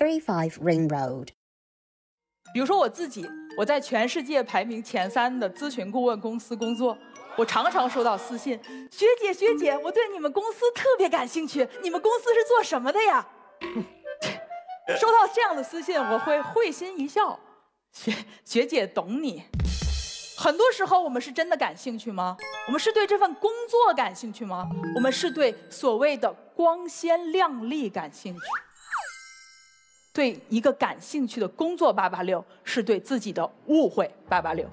35 Ring Road. 比如说我自己，我在全世界排名前三的咨询顾问公司工作，我常常收到私信，学姐学姐，我对你们公司特别感兴趣，你们公司是做什么的呀？收到这样的私信，我会会心一笑，学学姐懂你。很多时候，我们是真的感兴趣吗？我们是对这份工作感兴趣吗？我们是对所谓的光鲜亮丽感兴趣？对一个感兴趣的工作八八六，是对自己的误会八八六。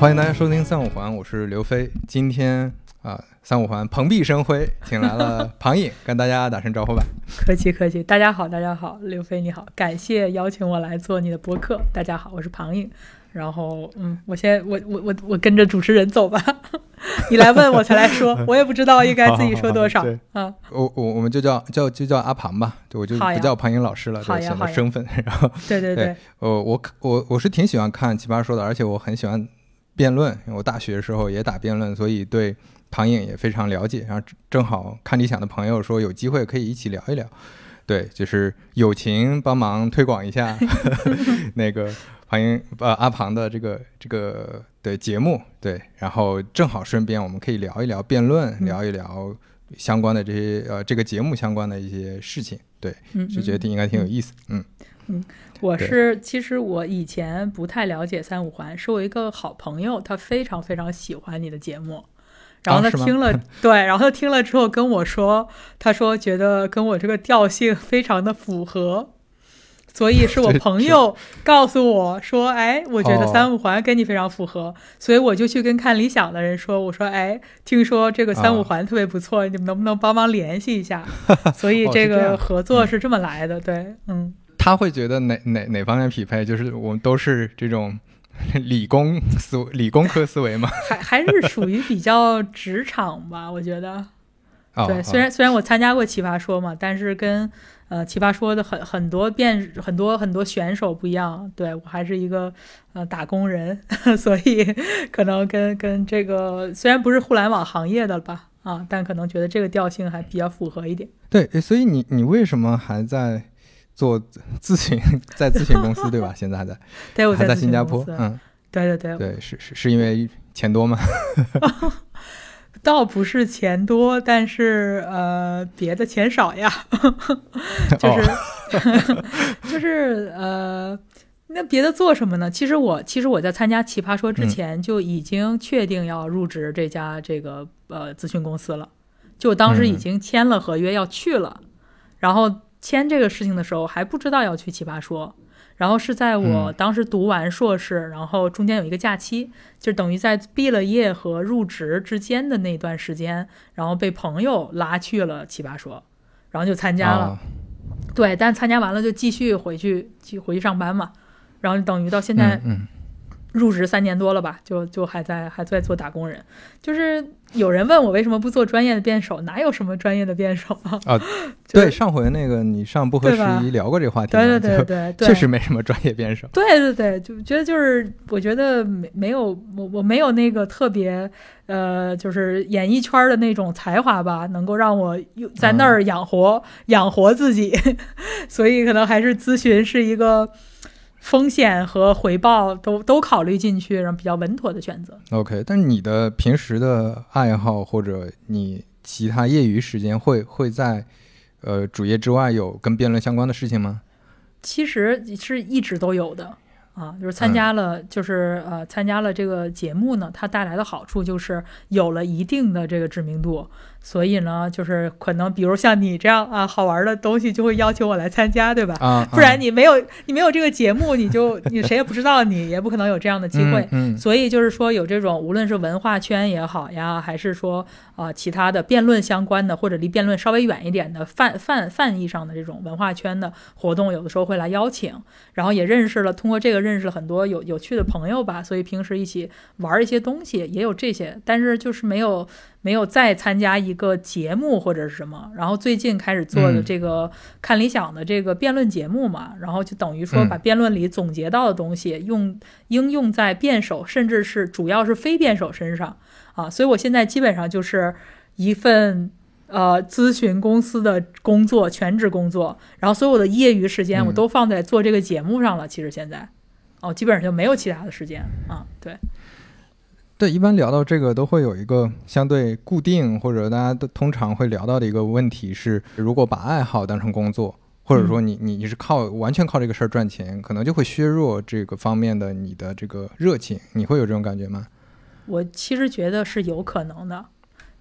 欢迎大家收听三五环，我是刘飞。今天啊、三五环蓬荜生辉，请来了 庞颖，跟大家打声招呼吧。客气客气，大家好，大家好，刘飞你好，感谢邀请我来做你的播客。大家好，我是庞颖。然后，嗯，我先我我我我跟着主持人走吧，你来问我才来说，我也不知道应该自己说多少啊。我我我们就叫叫就叫阿庞吧，就我就不叫庞颖老师了，对，显好呀好呀得身份。然后，对对对呃，我我我是挺喜欢看奇葩说的，而且我很喜欢辩论，因为我大学的时候也打辩论，所以对庞颖也非常了解。然后正好看理想的朋友说有机会可以一起聊一聊，对，就是友情帮忙推广一下 那个庞颖呃阿庞的这个这个的节目，对，然后正好顺便我们可以聊一聊辩论，嗯。聊一聊相关的这些呃这个节目相关的一些事情，对，嗯，就觉得应该挺有意思，嗯嗯。我是其实我以前不太了解三五环，是我一个好朋友，他非常非常喜欢你的节目。然后他听了，对，然后他听了之后跟我说，他说觉得跟我这个调性非常的符合，所以是我朋友告诉我说，哎，我觉得哦三五环跟你非常符合，所以我就去跟看理想的人说，我说，哎，听说这个三五啊环特别不错，你们能不能帮忙联系一下？所以哦这个合作是这么来的，对，嗯。他会觉得哪哪哪方面匹配？就是我们都是这种 理工思理工科思维嘛。还还是属于比较职场吧，我觉得。哦、对，哦虽然虽然我参加过奇葩说嘛，但是跟呃奇葩说的很很多辩很多很多选手不一样。对我还是一个呃打工人，所以可能跟跟这个虽然不是互联网行业的吧，啊，但可能觉得这个调性还比较符合一点。对，所以你你为什么还在做咨询，在咨询公司对吧？现在还在 对，我还在新加坡，嗯，对对对，对，是是是因为钱多吗？倒不是钱多，但是呃别的钱少呀，就是、哦就是呃。那别的做什么呢？其实我其实我在参加奇葩说之嗯前就已经确定要入职这家这个呃咨询公司了，就当时已嗯经签了合约要去了，然后签这个事情的时候还不知道要去奇葩说，然后是在我嗯当时读完硕士，然后中间有一个假期，就等于在毕了业和入职之间的那段时间，然后被朋友拉去了奇葩说，然后就参加了。哦对，但参加完了就继续回去，去回去上班嘛。然后等于到现在嗯入职三年多了吧，就就还在还在做打工人。就是有人问我为什么不做专业的辩手，哪有什么专业的辩手啊？啊 对，上回那个你上不合时宜聊过这个话题，对对对对对，确实没什么专业辩手。对对对，就觉得就是，我觉得没没有我我没有那个特别呃，就是演艺圈的那种才华吧，能够让我有在那儿养活、养活自己，所以可能还是咨询是一个风险和回报都都考虑进去，然后比较稳妥的选择。OK，但是你的平时的爱好或者你其他业余时间会会在呃主业之外有跟辩论相关的事情吗？其实是一直都有的，啊，就是参加了，就是呃，参加了这个节目呢，它带来的好处就是有了一定的这个知名度。所以呢，就是可能，比如像你这样啊，好玩的东西就会要求我来参加，对吧？啊，不然你没有你没有这个节目，你就你谁也不知道你，也不可能有这样的机会。嗯，所以就是说，有这种无论是文化圈也好呀，还是说啊其他的辩论相关的，或者离辩论稍微远一点的泛泛泛义上的这种文化圈的活动，有的时候会来邀请，然后也认识了，通过这个认识了很多有有趣的朋友吧。所以平时一起玩一些东西也有这些，但是就是没有。没有再参加一个节目或者是什么，然后最近开始做的这个看理想的这个辩论节目嘛，然后就等于说把辩论里总结到的东西用应用在辩手，甚至是主要是非辩手身上啊，所以我现在基本上就是一份呃咨询公司的工作，全职工作，然后所有的业余时间我都放在做这个节目上了。其实现在哦，基本上就没有其他的时间啊，对。对，一般聊到这个都会有一个相对固定，或者大家都通常会聊到的一个问题是：如果把爱好当成工作，或者说你你你是靠完全靠这个事儿赚钱，可能就会削弱这个方面的你的这个热情。你会有这种感觉吗？我其实觉得是有可能的，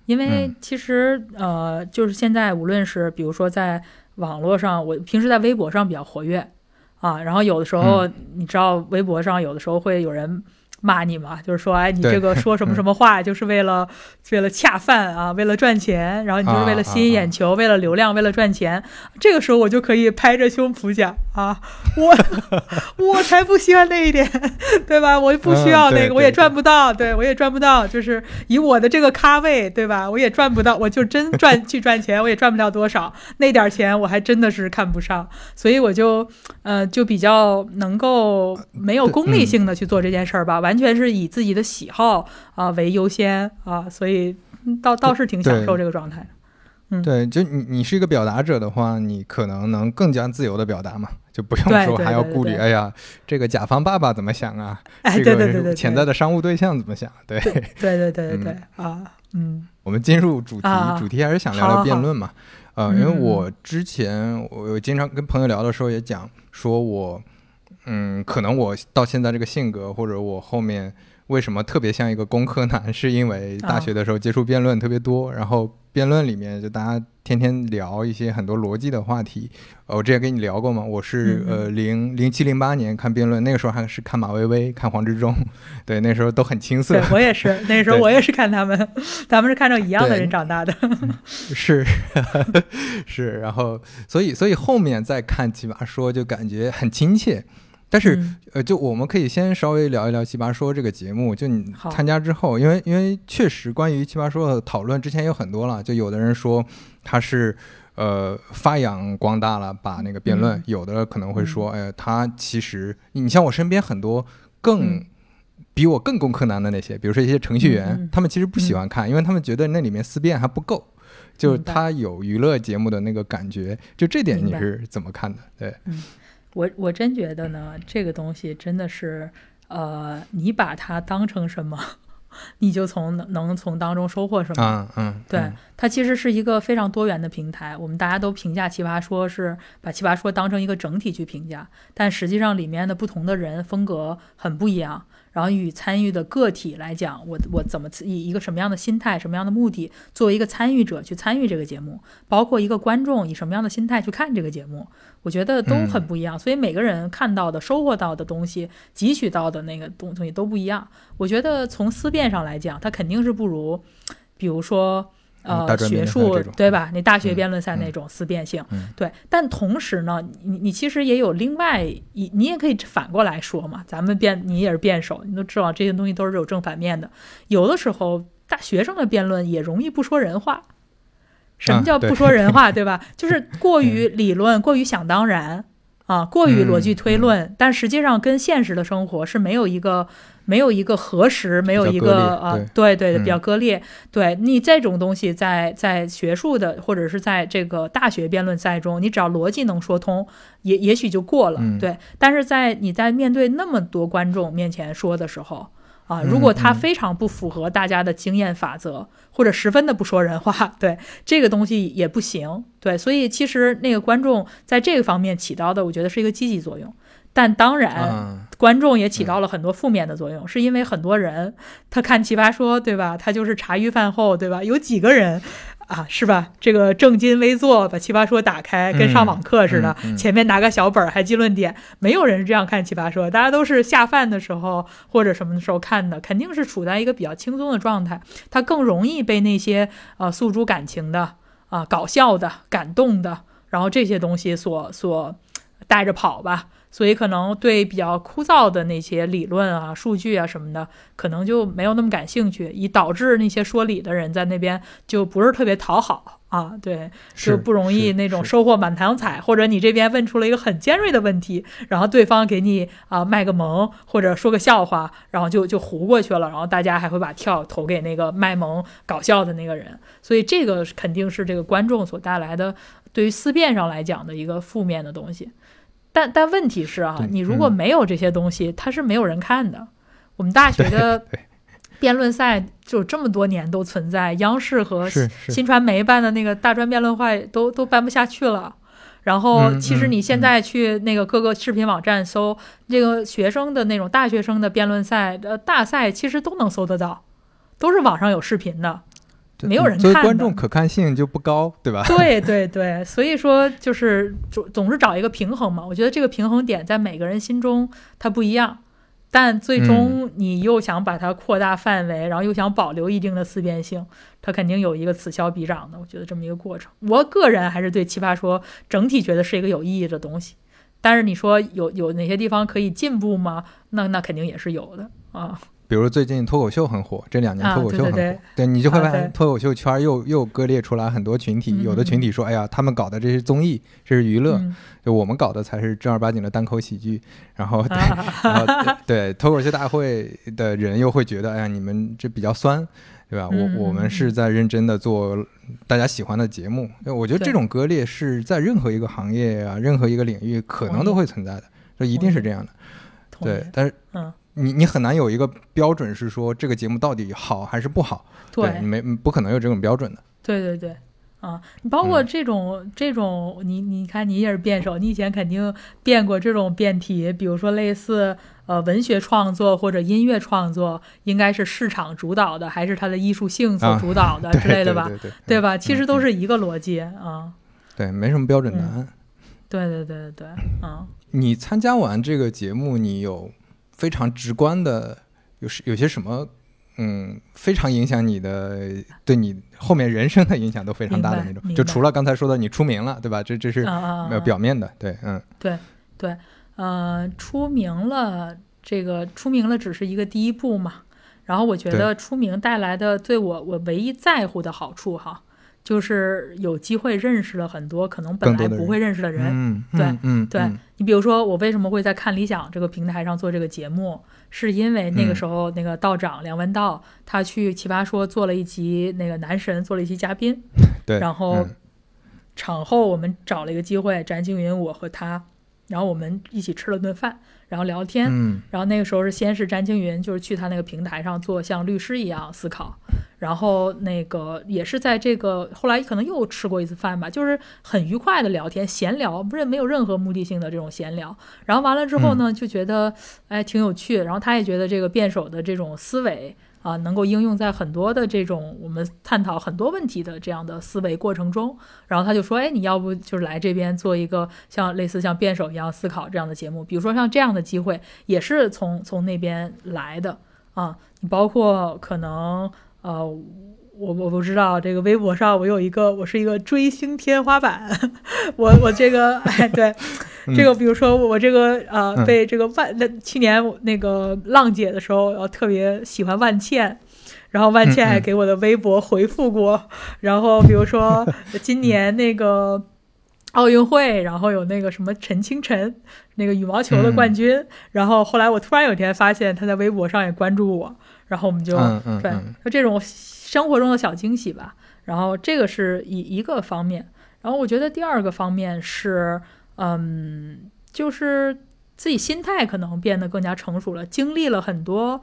因为其实呃，就是现在无论是比如说在网络上，我平时在微博上比较活跃啊，然后有的时候你知道微博上有的时候会有人。骂你嘛，就是说，哎，你这个说什么什么话，就是为了为了恰饭啊，为了赚钱，然后你就是为了吸引眼球，为了流量，为了赚钱。这个时候我就可以拍着胸脯讲啊，我 我才不需要那一点，对吧？我不需要那个，我也赚不到，对我也赚不到，就是以我的这个咖位，对吧？我也赚不到，我就真赚去赚钱，我也赚不了多少，那点钱我还真的是看不上，所以我就呃就比较能够没有功利性的去做这件事儿吧，完全是以自己的喜好啊为优先啊，所以倒倒是挺享受这个状态。嗯，对，就你你是一个表达者的话，你可能能更加自由的表达嘛，就不用说还要顾虑。哎呀，这个甲方爸爸怎么想啊？哎，对对对对，潜在的商务对象怎么想？对对对对对对啊，嗯。我们进入主题，主题还是想聊聊辩论嘛？呃，因为我之前我经常跟朋友聊的时候也讲，说我。嗯，可能我到现在这个性格，或者我后面为什么特别像一个工科男，是因为大学的时候接触辩论特别多，然后辩论里面就大家天天聊一些很多逻辑的话题。呃，我之前跟你聊过嘛，我是呃零零七零八年看辩论，那个时候还是看马薇薇、看黄志忠，对，那时候都很青涩。我也是，那时候我也是看他们，咱们是看着一样的人长大的。是 是，然后所以所以后面再看奇葩说，就感觉很亲切。但是，呃，就我们可以先稍微聊一聊《奇葩说》这个节目。就你参加之后，因为因为确实关于《奇葩说》的讨论之前有很多了。就有的人说他是呃发扬光大了，把那个辩论；有的可能会说，哎，他其实你像我身边很多更比我更工科男的那些，比如说一些程序员，他们其实不喜欢看，因为他们觉得那里面思辨还不够，就是他有娱乐节目的那个感觉。就这点你是怎么看的？对。我我真觉得呢，这个东西真的是，呃，你把它当成什么，你就从能能从当中收获什么。嗯嗯，对，它其实是一个非常多元的平台。我们大家都评价奇葩说是把奇葩说当成一个整体去评价，但实际上里面的不同的人风格很不一样。然后与参与的个体来讲，我我怎么以一个什么样的心态、什么样的目的，作为一个参与者去参与这个节目，包括一个观众以什么样的心态去看这个节目，我觉得都很不一样。所以每个人看到的、收获到的东西、汲取到的那个东东西都不一样。我觉得从思辨上来讲，它肯定是不如，比如说。呃，学术对吧？你大学辩论赛那种思辨性，对。但同时呢，你你其实也有另外一，你也可以反过来说嘛。咱们辩，你也是辩手，你都知道这些东西都是有正反面的。有的时候，大学生的辩论也容易不说人话。什么叫不说人话？对吧？就是过于理论，过于想当然啊，过于逻辑推论，但实际上跟现实的生活是没有一个。没有一个核实，没有一个啊，对对，比较割裂。对你这种东西，在在学术的或者是在这个大学辩论赛中，你只要逻辑能说通，也也许就过了。对，但是在你在面对那么多观众面前说的时候，啊，如果他嗯非常不符合大家的经验法则，或者十分的不说人话，对这个东西也不行。对，所以其实那个观众在这个方面起到的，我觉得是一个积极作用。但当然，啊，观众也起到了很多负面的作用，是因为很多人他看《奇葩说》，对吧？他就是茶余饭后，对吧？有几个人啊，是吧？这个正襟危坐，把《奇葩说》打开，跟上网课似的，嗯嗯嗯前面拿个小本儿还记论点，没有人是这样看《奇葩说》，大家都是下饭的时候或者什么的时候看的，肯定是处在一个比较轻松的状态，他更容易被那些呃诉诸感情的啊、搞笑的、感动的，然后这些东西所所带着跑吧。所以可能对比较枯燥的那些理论啊、数据啊什么的，可能就没有那么感兴趣，以导致那些说理的人在那边就不是特别讨好啊，对，是就不容易那种收获满堂彩，或者你这边问出了一个很尖锐的问题，然后对方给你啊、卖个萌或者说个笑话，然后就就糊过去了，然后大家还会把票投给那个卖萌搞笑的那个人，所以这个肯定是这个观众所带来的对于思辨上来讲的一个负面的东西。但但问题是啊，你如果嗯没有这些东西，它是没有人看的。我们大学的辩论赛就这么多年都存在，央视和新传媒办的那个大专辩论会都都办不下去了。然后，嗯其实嗯你现在去那个各个视频网站搜这个学生的那种大学生的辩论赛呃大赛，其实都能搜得到，都是网上有视频的。对没有人作为看的观众可看性就不高，对吧？对对对，所以说就是总总是找一个平衡嘛。我觉得这个平衡点在每个人心中它不一样，但最终你又想把它扩大范围，然后又想保留一定的思辨性，它肯定有一个此消彼长的。我觉得这么一个过程，我个人还是对《奇葩说》整体觉得是一个有意义的东西。但是你说有有哪些地方可以进步吗？那那肯定也是有的啊。比如最近脱口秀很火，这两年啊脱口秀很火，对对对你就会发现脱口秀圈儿又又割裂出来很多群体，嗯有的群体说，哎呀，他们搞的这是综艺，这是娱乐，嗯就我们搞的才是正儿八经的单口喜剧。然后，然后对脱口秀大会的人又会觉得，哎呀，你们这比较酸，对吧？嗯我我们是在认真的做大家喜欢的节目。我觉得这种割裂是在任何一个行业啊，任何一个领域可能都会存在的，这一定是这样的。对，但是嗯，你你很难有一个标准是说这个节目到底好还是不好，对你没不可能有这种标准的。对对对，啊，你包括嗯这种、这种，你你看你也是辩手，你以前肯定辩过这种辩题，比如说类似呃文学创作或者音乐创作，应该是市场主导的，还是它的艺术性所啊主导的、对之类的吧？对对对对吧？其实都嗯是一个逻辑啊。对，没什么标准答嗯案。对对对对对，啊，你参加完这个节目，你有非常直观的有是有些什么？嗯，非常影响你的，对你后面人生的影响都非常大的那种。就除了刚才说的你出名了，对吧？这这是表面的，对，嗯对，呃，出名了，这个出名了只是一个第一步嘛。然后我觉得出名带来的对我我唯一在乎的好处哈，就是有机会认识了很多可能本来不会认识的人。嗯，对嗯嗯，对嗯你比如说，我为什么会在看理想这个平台上做这个节目，是因为那个嗯时候那个道长梁文道他去奇葩说做了一集那个男神做了一期嘉宾，对，然后嗯。场后我们找了一个机会，詹青云我和他，然后我们一起吃了顿饭，然后聊天。嗯然后那个时候是先是詹青云，就是去他那个平台上做像律师一样思考，然后那个也是在这个后来可能又吃过一次饭吧，就是很愉快的聊天闲聊，不是没有任何目的性的这种闲聊。然后完了之后呢，就觉得哎挺有趣，然后他也觉得这个辩手的这种思维。啊，能够应用在很多的这种我们探讨很多问题的这样的思维过程中，然后他就说，哎，你要不就是来这边做一个像类似像辩手一样思考这样的节目，比如说像这样的机会，也是从从那边来的啊。你包括可能呃，我我不知道这个微博上我有一个，我是一个追星天花板，我我这个哎对。这个比如说我这个呃嗯被这个万那去年那个浪姐的时候，我特别喜欢万茜，然后万茜还给我的微博回复过，然后比如说 今年那个奥运会，然后有那个什么陈清晨那个羽毛球的冠军，然后后来我突然有一天发现他在微博上也关注我，然后我们就、对就这种生活中的小惊喜吧，然后这个是一一个方面，然后我觉得第二个方面是。嗯，就是自己心态可能变得更加成熟了，经历了很多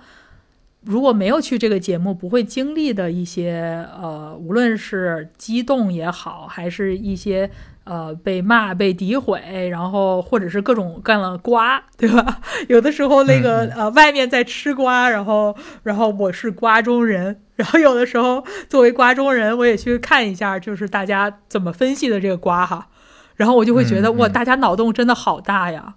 如果没有去这个节目，不会经历的一些呃，无论是激动也好，还是一些呃被骂、被诋毁，然后或者是各种各样的瓜，对吧？有的时候那个、呃，外面在吃瓜，然后然后我是瓜中人，然后有的时候作为瓜中人，我也去看一下，就是大家怎么分析的这个瓜哈，然后我就会觉得、哇，大家脑洞真的好大呀，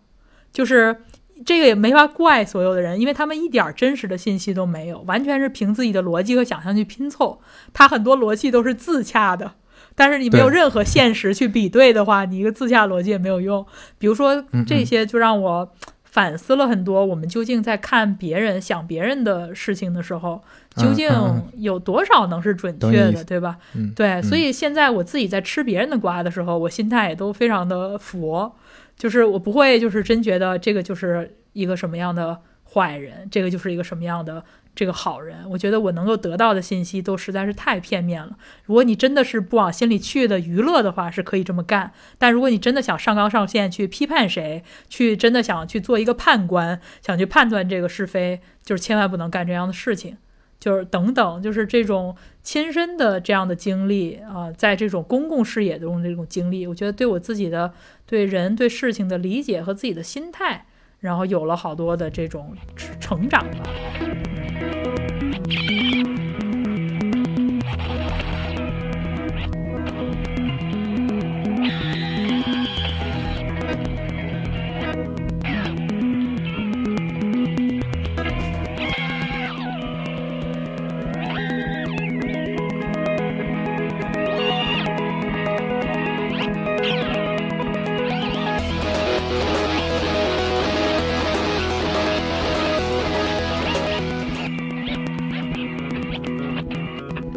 就是。这个也没法怪所有的人，因为他们一点真实的信息都没有，完全是凭自己的逻辑和想象去拼凑。他很多逻辑都是自洽的，但是你没有任何现实去比对的话，你一个自洽逻辑也没有用。比如说嗯这些，就让我反思了很多。我们究竟在看别人、想别人的事情的时候，究竟嗯有多少能是准确的，对吧？嗯，对，嗯所以现在我自己在吃别人的瓜的时候，我心态也都非常的佛，就是我不会就是真觉得这个就是一个什么样的坏人，这个就是一个什么样的这个好人。我觉得我能够得到的信息都实在是太片面了。如果你真的是不往心里去的娱乐的话，是可以这么干；但如果你真的想上纲上线去批判谁，去真的想去做一个判官，想去判断这个是非，就是千万不能干这样的事情。就是等等，就是这种亲身的这样的经历啊、在这种公共视野中这种经历，我觉得对我自己的对人对事情的理解和自己的心态，然后有了好多的这种成长吧。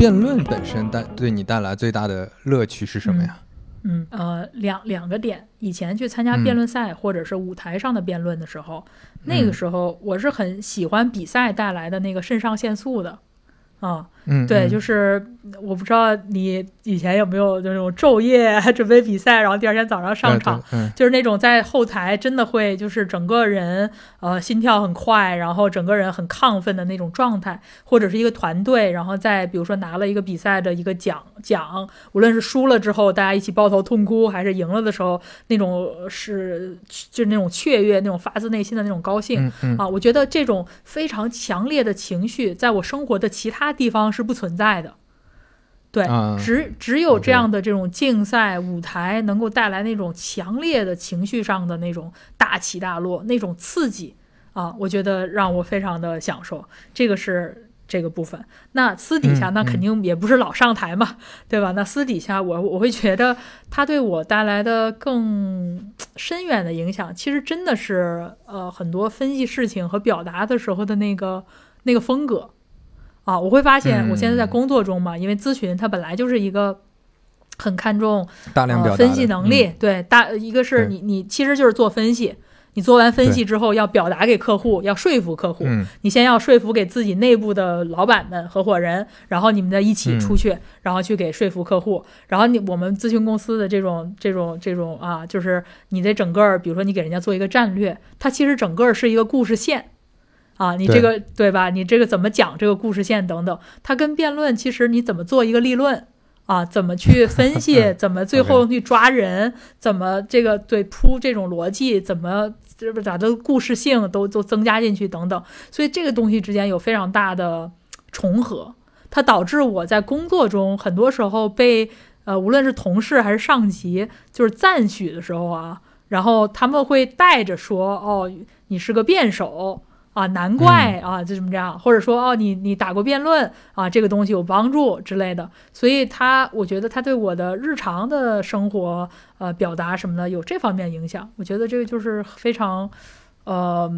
辩论本身带对你带来最大的乐趣是什么呀？嗯，呃，两两个点，以前去参加辩论赛、或者是舞台上的辩论的时候，那个嗯时候我是很喜欢比赛带来的那个肾上腺素的，啊、嗯，对，嗯。就是我不知道你以前有没有那种昼夜准备比赛，然后第二天早上上呃场，，嗯就是那种在后台真的会就是整个人呃心跳很快，然后整个人很亢奋的那种状态，或者是一个团队，然后在比如说拿了一个比赛的一个奖奖，无论是输了之后大家一起抱头痛哭，还是赢了的时候那种是就是那种雀跃、那种发自内心的那种高兴。嗯嗯啊，我觉得这种非常强烈的情绪，在我生活的其他地方是不存在的。对，啊只只有这样的这种竞赛舞台，能够带来那种强烈的情绪上的那种大起大落，那种刺激啊，我觉得让我非常的享受。这个是这个部分。那私底下嗯那肯定也不是老上台嘛，对吧？那私底下我我会觉得它对我带来的更深远的影响，其实真的是呃很多分析事情和表达的时候的那个那个风格啊，我会发现我现在在嗯工作中嘛，因为咨询它本来就是一个。很看重呃、大量表达的分析能力，嗯对大一个是你你其实就是做分析，你做完分析之后要表达给客户，要说服客户，嗯你先要说服给自己内部的老板们、合伙人，然后你们再一起出去，然后去给说服客户。然后你我们咨询公司的这种这种这种啊，就是你的整个儿，比如说你给人家做一个战略，它其实整个儿是一个故事线。啊，你这个对吧？你这个怎么讲这个故事线等等，它跟辩论其实你怎么做一个立论啊，怎么去分析，怎么最后去抓人，怎么这个对铺这种逻辑，怎么这不把这个故事性都都增加进去等等，所以这个东西之间有非常大的重合，它导致我在工作中很多时候被呃无论是同事还是上级就是赞许的时候啊，然后他们会带着说哦你是个辩手。啊，难怪啊，就这么这样，或者说哦，你你打过辩论啊，这个东西有帮助之类的，所以他我觉得他对我的日常的生活呃表达什么的有这方面影响，我觉得这个就是非常呃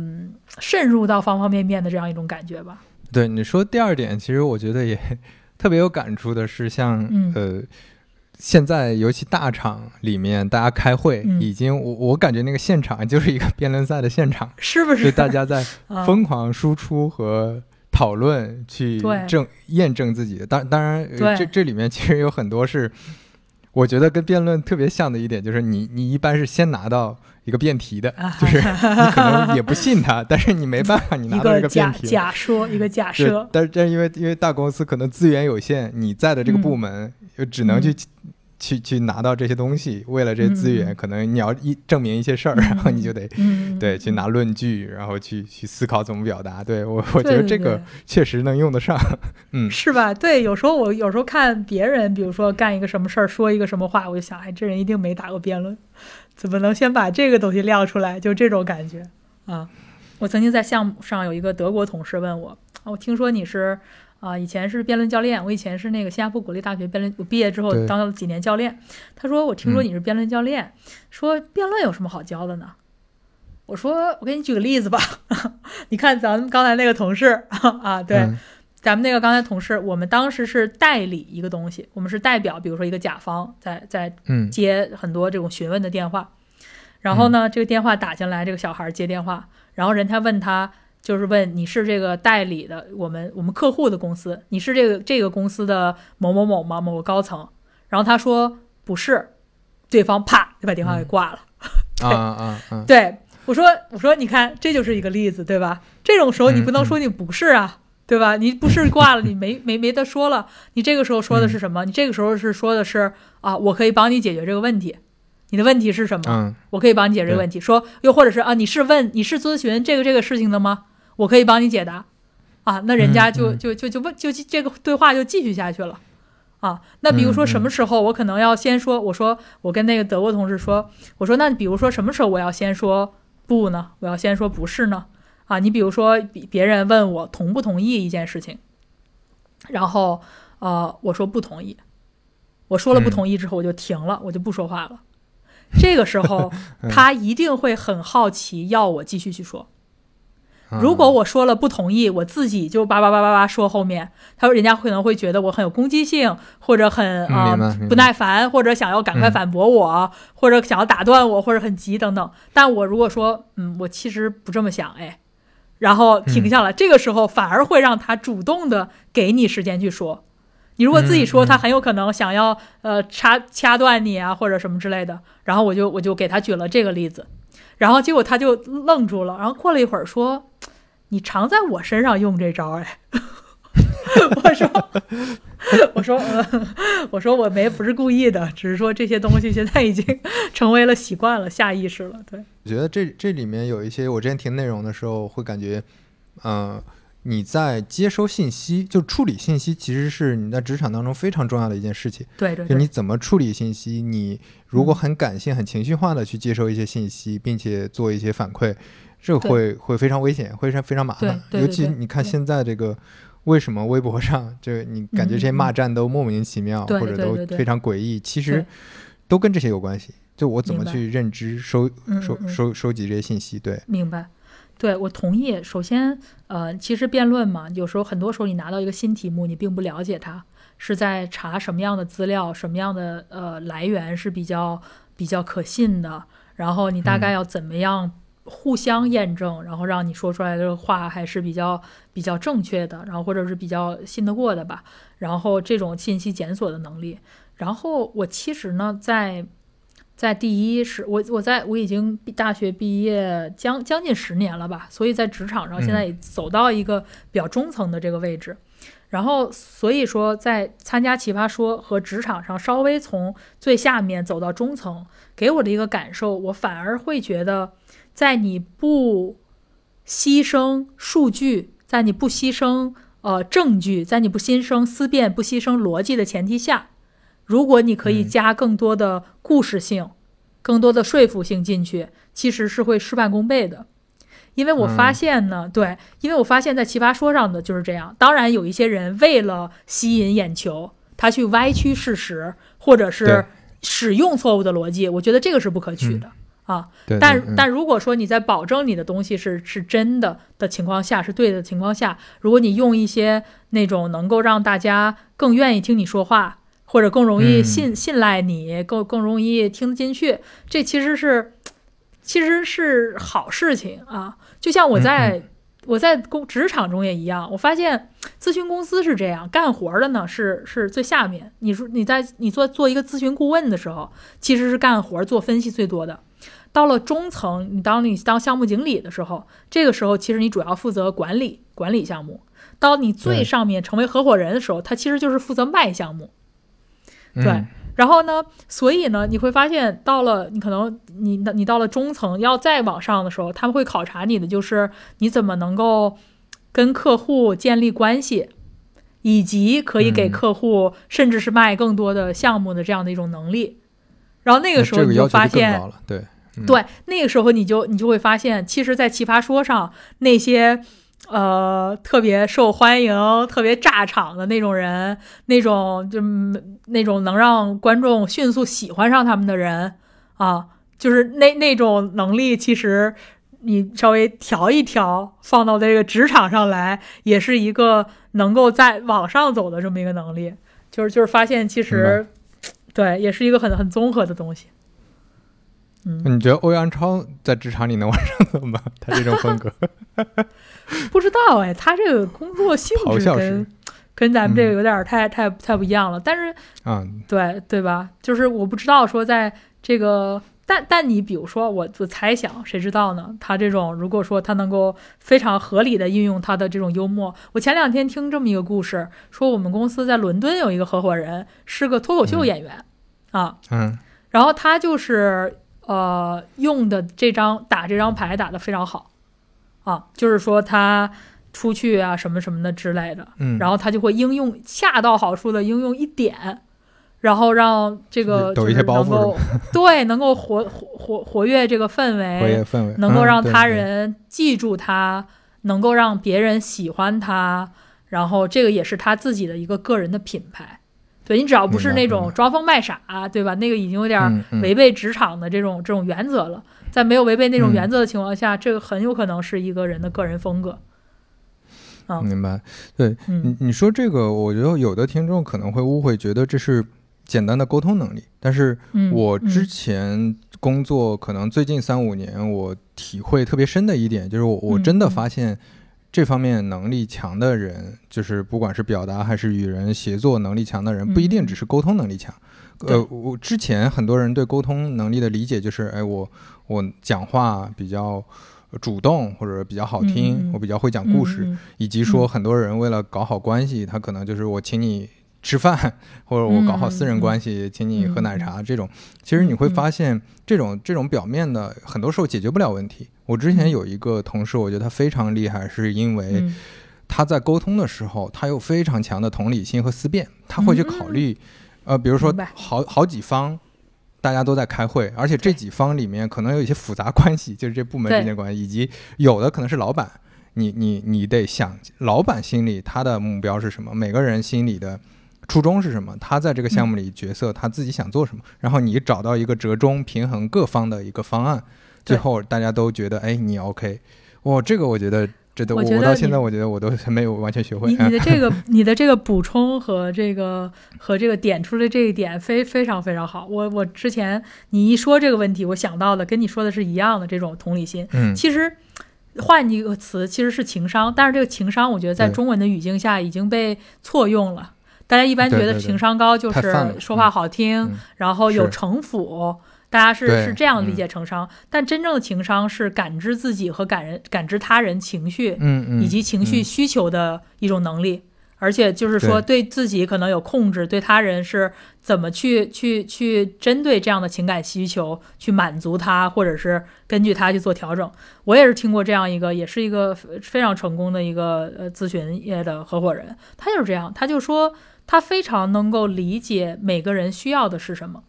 渗入到方方面面的这样一种感觉吧。对你说第二点，其实我觉得也 特别有感触的是像，嗯。呃，现在尤其大厂里面大家开会，嗯。已经我我感觉那个现场就是一个辩论赛的现场，是不？就是大家在 啊。疯狂输出和讨论，去对。证验证自己的。当当然，这这里面其实有很多是我觉得跟辩论特别像的一点就是你，你一般是先拿到一个辩题的，啊。就是 你可能也不信他，但是你没办法，你拿到一个辩题。假说，一个假设，，但是但是因为因为大公司可能资源有限，你在的这个嗯。部门就只能去、去去拿到这些东西，为了这些资源，可能你要一证明一些事儿，嗯然后你就得嗯，对去拿论据，然后去去思考怎么表达。对我我觉得这个确实能用得上，嗯是吧？对，有时候我有时候看别人，比如说干一个什么事儿，说一个什么话，我就想，哎，这人一定没打过辩论，怎么能先把这个东西亮出来？就这种感觉啊。我曾经在项目上有一个德国同事问我，啊，我听说你是啊、以前是辩论教练，我以前是那个新加坡国立大学辩论，我毕业之后当了几年教练。他说我听说嗯你是辩论教练，说辩论有什么好教的呢？我说我给你举个例子吧，你看咱们刚才那个同事啊，对。嗯咱们那个刚才同事，我们当时是代理一个东西，我们是代表，比如说一个甲方在在嗯接很多这种询问的电话，然后呢，这个电话打进来，这个小孩接电话，然后人家问他，就是问你是这个代理的，我们我们客户的公司，你是这个这个公司的某某某吗？某个高层？然后他说不是，对方啪就把电话给挂了。啊啊啊，对我说，我说你看，这就是一个例子，对吧？这种时候你不能说你不是啊，对吧？你不是挂了，你没没没得说了。你这个时候说的是什么？你这个时候是说的是啊，我可以帮你解决这个问题。你的问题是什么？嗯我可以帮你解决这个问题。说又或者是啊，你是问你是咨询这个这个事情的吗？我可以帮你解答。啊，那人家就就就就问就这个对话就继续下去了。啊，那比如说嗯什么时候我可能要先说，我说我跟那个德国同事说，我说那比如说什么时候我要先说不呢？我要先说不是呢？啊，你比如说别别人问我同不同意一件事情，然后呃我说不同意，我说了不嗯同意之后我就停了，我就不说话了。这个时候 嗯他一定会很好奇，要我继续去说。啊如果我说了不同意，我自己就叭叭叭叭叭说后面，他说人家可能会觉得我很有攻击性，或者很嗯啊、不耐烦，或者想要赶快嗯反驳我，或者想要打断我，或者很急等等。但我如果说嗯，我其实不这么想，哎，然后停下来，这个时候反而会让他主动的给你时间去说。你如果自己说，他很有可能想要呃掐掐断你啊，或者什么之类的。然后我就我就给他举了这个例子，然后结果他就愣住了，然后过了一会儿说：“你常在我身上用这招哎。”我说：“我说呃，我说我没不是故意的，只是说这些东西现在已经成为了习惯了，下意识了。对，我觉得这这里面有一些，我之前听内容的时候会感觉，嗯、你在接收信息，就处理信息，其实是你在职场当中非常重要的一件事情。对对对，就你怎么处理信息，你如果很感性、很情绪化的去接收一些信息，并且做一些反馈，这对会会非常危险，会非常非常麻烦。尤其你看现在这个。为什么微博上就你感觉这些骂战都莫名其妙，或者都非常诡异？其实都跟这些有关系。就我怎么去认知、收收收收集这些信息？对，明白，对我同意。首先，呃，其实辩论嘛，有时候很多时候你拿到一个新题目，你并不了解它，是在查什么样的资料，什么样的呃来源是比较比较可信的，然后你大概嗯要怎么样互相验证，然后让你说出来的话还是比较比较正确的，然后或者是比较信得过的吧。然后这种信息检索的能力，然后我其实呢，在在第一是我我在我已经毕大学毕业将将近十年了吧，所以在职场上现在也走到一个比较中层的这个位置。然后所以说，在参加奇葩说和职场上稍微从最下面走到中层，给我的一个感受，我反而会觉得，在你不牺牲数据，在你不牺牲呃证据，在你不牺牲思辨、不牺牲逻辑的前提下，如果你可以嗯加更多的故事性、更多的说服性进去，其实是会事半功倍的。因为我发嗯现呢，对，因为我发现在奇葩说上的就是这样。当然，有一些人为了吸引眼球，他去歪曲事实，或者是使用错误的逻辑，我觉得这个是不可取的、啊。对，但嗯但如果说你在保证你的东西是是真的的情况下，是对的情况下，如果你用一些那种能够让大家更愿意听你说话，或者更容易嗯信、信赖你，更更容易听得进去，这其实是其实是好事情啊。就像我嗯在我在工职场中也一样，我发现咨询公司是这样，干活的呢是是最下面。你说你在你做做一个咨询顾问的时候，其实是干活做分析最多的。到了中层，你当你当项目经理的时候，这个时候其实你主要负责管理管理项目。到你最上面成为合伙人的时候，他其实就是负责卖项目。对嗯然后呢，所以呢，你会发现到了你可能你你到了中层要再往上的时候，他们会考察你的就是你怎么能够跟客户建立关系，以及可以给嗯客户甚至是卖更多的项目的这样的一种能力。然后那那个时候你这个要求发现嗯对，那个时候你就你就会发现，其实，在奇葩说上那些呃特别受欢迎、特别炸场的那种人，那种就嗯那种能让观众迅速喜欢上他们的人啊，就是那那种能力，其实你稍微调一调，放到这个职场上来，也是一个能够在往上走的这么一个能力。就是就是发现，其实对，也是一个很很综合的东西。嗯，你觉得欧阳超在职场里能往上走吗？他这种风格，不知道哎，他这个工作性质跟跟咱们这个嗯有点儿太、太太不一样了。但是啊，对对吧？就是我不知道说在这个，但但你比如说我我猜想，谁知道呢？他这种如果说他能够非常合理的运用他的这种幽默，我前两天听这么一个故事，说我们公司在伦敦有一个合伙人是个脱口秀嗯。演员、啊，嗯。然后他就是呃用的这张打这张牌打得非常好。啊，就是说他出去啊什么什么的之类的，嗯，然后他就会应用恰到好处的应用一点，然后让这个抖就是一些包袱能够 对能够活活活活跃这个氛围活跃围，氛围，能够嗯让他人记住他，能够让别人喜欢他，然后这个也是他自己的一个个人的品牌。对你只要不是那种装疯卖傻，对吧？那个已经有点违背职场的这种这种原则了。在没有违背那种嗯原则的情况下，这个很有可能是一个人的个人风格。啊明白。对嗯你你说这个，我觉得有的听众可能会误会，觉得这是简单的沟通能力。但是嗯，我之嗯前工作，可能最近三五年，我体会特别深的一点，就是我我嗯真的嗯发现。这方面能力强的人，就是不管是表达还是与人协作能力强的人，不一定嗯。只是沟通能力强。对。呃，我之前很多人对沟通能力的理解就是，哎，我我讲话比较主动或者比较好听，我比较会讲故事，以及说嗯。很多人为了搞好关系，他可能就是我请你吃饭，或者我搞好私人关系，请你喝奶茶这种。其实你会发现，这种这种表面的很多时候解决不了问题。我之前有一个同事，我觉得他非常厉害，是因为嗯。他在沟通的时候，他有非常强的同理心和思辨，他会去考虑，呃，比如说好好几方。大家都在开会，而且这几方里面可能有一些复杂关系，就是这部门之间关系，以及有的可能是老板，你你你得想，老板心里他的目标是什么，每个人心里的初衷是什么，他在这个项目里角色他自己想做什么，然后你找到一个折中平衡各方的一个方案，最后大家都觉得哎你 OK，哇，这个我觉得这都我到现在我觉得我都还没有完全学会你，你的这个 你的这个补充和这个和这个点出的这一点非非常非常好。我我之前你一说这个问题，我想到的跟你说的是一样的这种同理心。嗯其实换一个词，其实是情商，但是这个情商，我觉得在中文的语境下已经被错用了。大家一般觉得情商高就是说话好听，嗯然后有城府，大家是是这样理嗯。解情商。但真正的情商是感知自己和感人感知他人情绪，嗯嗯，以及情绪嗯。需求的一种能力，而且就是说对。自己可能有控制，对他人是怎么去去去针对这样的情感需求去满足他，或者是根据他去做调整。我也是听过这样一个，也是一个非常成功的一个呃咨询业的合伙人，他就是这样，他就说他非常能够理解每个人需要的是什么。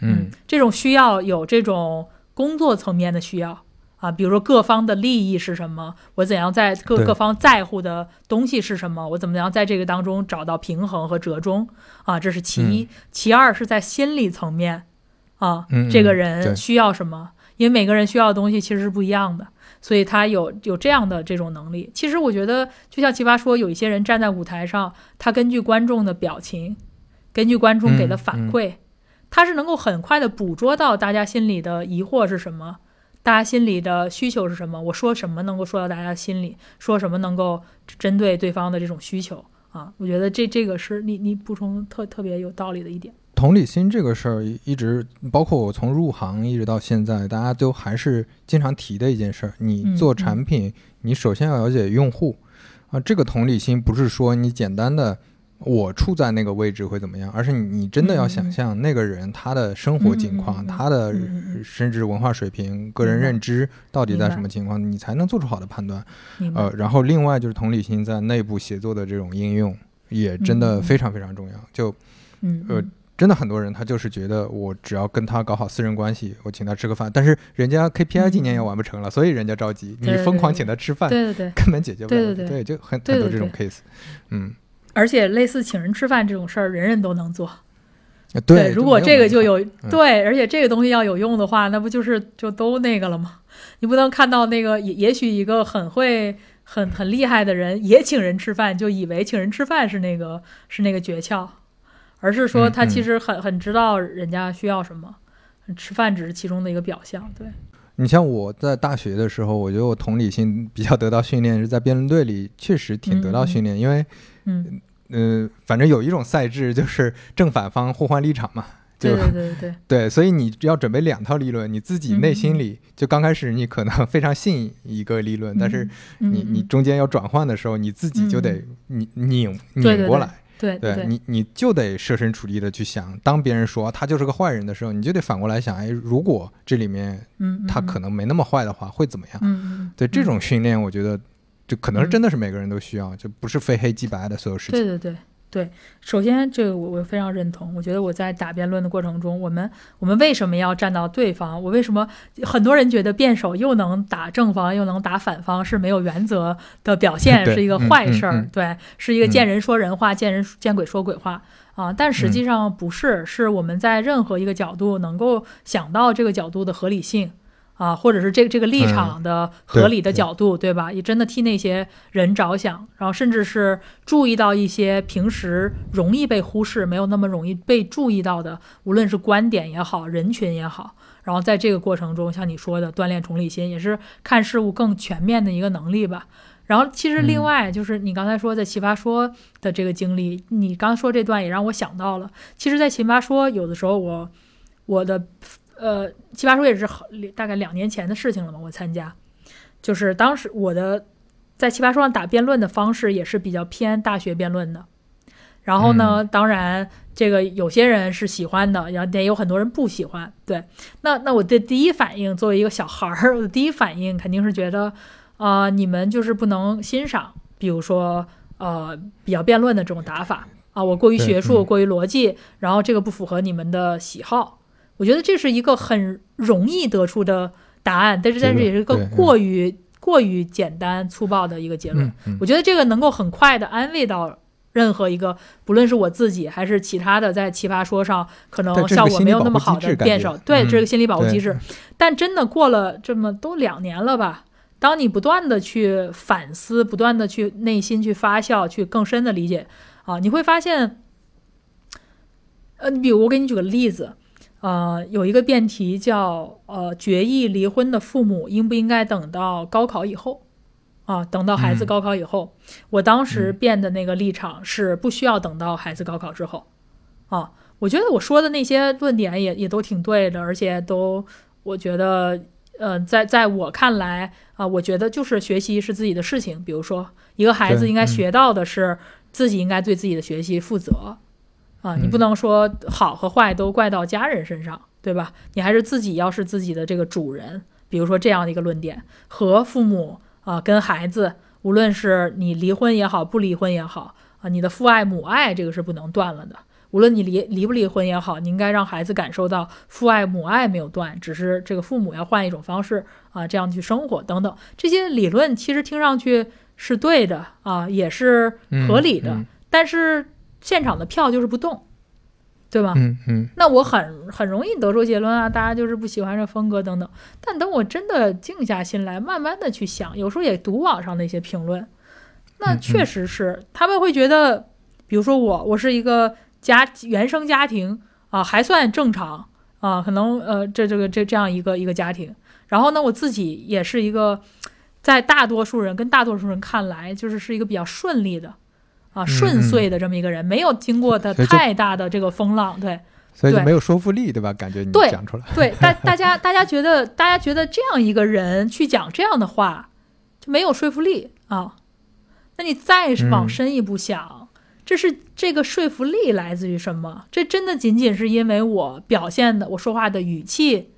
嗯这种需要有这种工作层面的需要啊，比如说各方的利益是什么，我怎样在各各方在乎的东西是什么，我怎么样在这个当中找到平衡和折中啊，这是其一。其二是在心理层面啊，嗯这个人需要什么，因为每个人需要的东西其实是不一样的。所以他有有这样的这种能力。其实我觉得，就像奇葩说，有一些人站在舞台上，他根据观众的表情，根据观众给的嗯嗯反馈，他是能够很快的捕捉到大家心里的疑惑是什么，大家心里的需求是什么，我说什么能够说到大家心里，说什么能够针对对方的这种需求啊，我觉得这这个是你你补充特特别有道理的一点。同理心这个事儿，一直包括我从入行一直到现在，大家都还是经常提的一件事儿。你做产品，你首先要了解用户啊。这个同理心不是说你简单的我处在那个位置会怎么样，而是你你真的要想象那个人他的生活境况、他的甚至文化水平、个人认知到底在什么情况，你才能做出好的判断。呃，然后另外就是同理心在内部协作的这种应用，也真的非常非常重要。就呃。真的很多人，他就是觉得我只要跟他搞好私人关系，我请他吃个饭，但是人家 KPI 今年也完不成了，所以人家着急，你疯狂请他吃饭，对对对，根本解决不了，对对，就很很多这种 case，嗯。而且类似请人吃饭这种事儿，人人都能做。对，如果这个就有对，而且这个东西要有用的话，那不就是就都那个了吗？你不能看到那个也也许一个很会很很厉害的人也请人吃饭，就以为请人吃饭是那个是那个诀窍。而是说他其实很很知道人家需要什么，吃饭只是其中的一个表象。对。你像我在大学的时候，我觉得我同理心比较得到训练，是在辩论队里确实挺得到训练，因为嗯。嗯，反正有一种赛制就是正反方互换立场嘛，对对 对对。对，所以你要准备两套理论，你自己内心里就刚开始你可能非常信一个理论，但是你你中间要转换的时候，你自己就得拧拧拧过来。对，对你你就得设身处地的去想，当别人说他就是个坏人的时候，你就得反过来想，哎，如果这里面，嗯，他可能没那么坏的话，会怎么样？嗯对这种训练，我觉得就可能是真的是每个人都需要，就不是非黑即白的所有事情。对对对。对，首先这个我我非常认同。我觉得我在打辩论的过程中，我们我们为什么要站到对方？我为什么很多人觉得辩手又能打正方又能打反方是没有原则的表 现，是一个坏事儿？对，是一个见人说人话，见人见鬼说鬼话啊！但实际上不是，是我们在任何一个角度能够想到这个角度的合理性。啊，或者是这个这个立场的合理的角度，对吧？也真的替那些人着想，然后甚至是注意到一些平时容易被忽视、没有那么容易被注意到的，无论是观点也好，人群也好。然后在这个过程中，像你说的锻炼同理心，也是看事物更全面的一个能力吧。然后其实另外就是你刚才说在奇葩说的这个经历，你刚说这段也让我想到了，其实，在奇葩说有的时候我我的。呃，奇葩说也是好大概两年前的事情了嘛。我参加，就是当时我的在奇葩说上打辩论的方式也是比较偏大学辩论的。然后呢，当然这个有些人是喜欢的，然后也有很多人不喜欢。对，那那我的第一反应，作为一个小孩儿，我的第一反应肯定是觉得，啊，你们就是不能欣赏，比如说呃比较辩论的这种打法啊，我过于学术，过于逻辑，然后这个不符合你们的喜好。我觉得这是一个很容易得出的答案，但是但是也是一个过于过于简单粗暴的一个结论。我觉得这个能够很快的安慰到任何一个，不论是我自己还是其他的在奇葩说上可能效果没有那么好的辩手，对这是个心理保护机制。但真的过了这么都两年了吧？当你不断的去反思，不断的去内心去发酵，去更深的理解啊，你会发现，呃，你比如我给你举个例子。呃，有一个辩题叫呃，决议离婚的父母应不应该等到高考以后？啊，等到孩子高考以后，我当时辩的那个立场是不需要等到孩子高考之后。啊，我觉得我说的那些论点也也都挺对的，而且都我觉得，呃，在在我看来啊，我觉得就是学习是自己的事情。比如说，一个孩子应该学到的是自己应该对自己的学习负责。啊，你不能说好和坏都怪到家人身上，对吧？你还是自己要是自己的这个主人。比如说这样的一个论点，和父母啊，跟孩子，无论是你离婚也好，不离婚也好啊，你的父爱母爱这个是不能断了的。无论你离离不离婚也好，你应该让孩子感受到父爱母爱没有断，只是这个父母要换一种方式啊，这样去生活等等。这些理论其实听上去是对的啊，也是合理的，但是。现场的票就是不动，对吧？嗯嗯。那我很很容易得出结论啊，大家就是不喜欢这风格等等。但等我真的静下心来，慢慢的去想，有时候也读网上那些评论，那确实是他们会觉得，比如说我，我是一个家原生家庭啊，还算正常啊，可能呃这这个这这样一个一个家庭，然后呢，我自己也是一个，在大多数人跟大多数人看来，就是是一个比较顺利的啊顺遂的这么一个人，没有经过的太大的这个风浪，对。所以就没有说服力，对吧？感觉你讲出来，对，大大家大家觉得，大家觉得这样一个人去讲这样的话，就没有说服力啊。那你再往嗯深一步想，这是这个说服力来自于什么？这真的仅仅是因为我表现的，我说话的语气，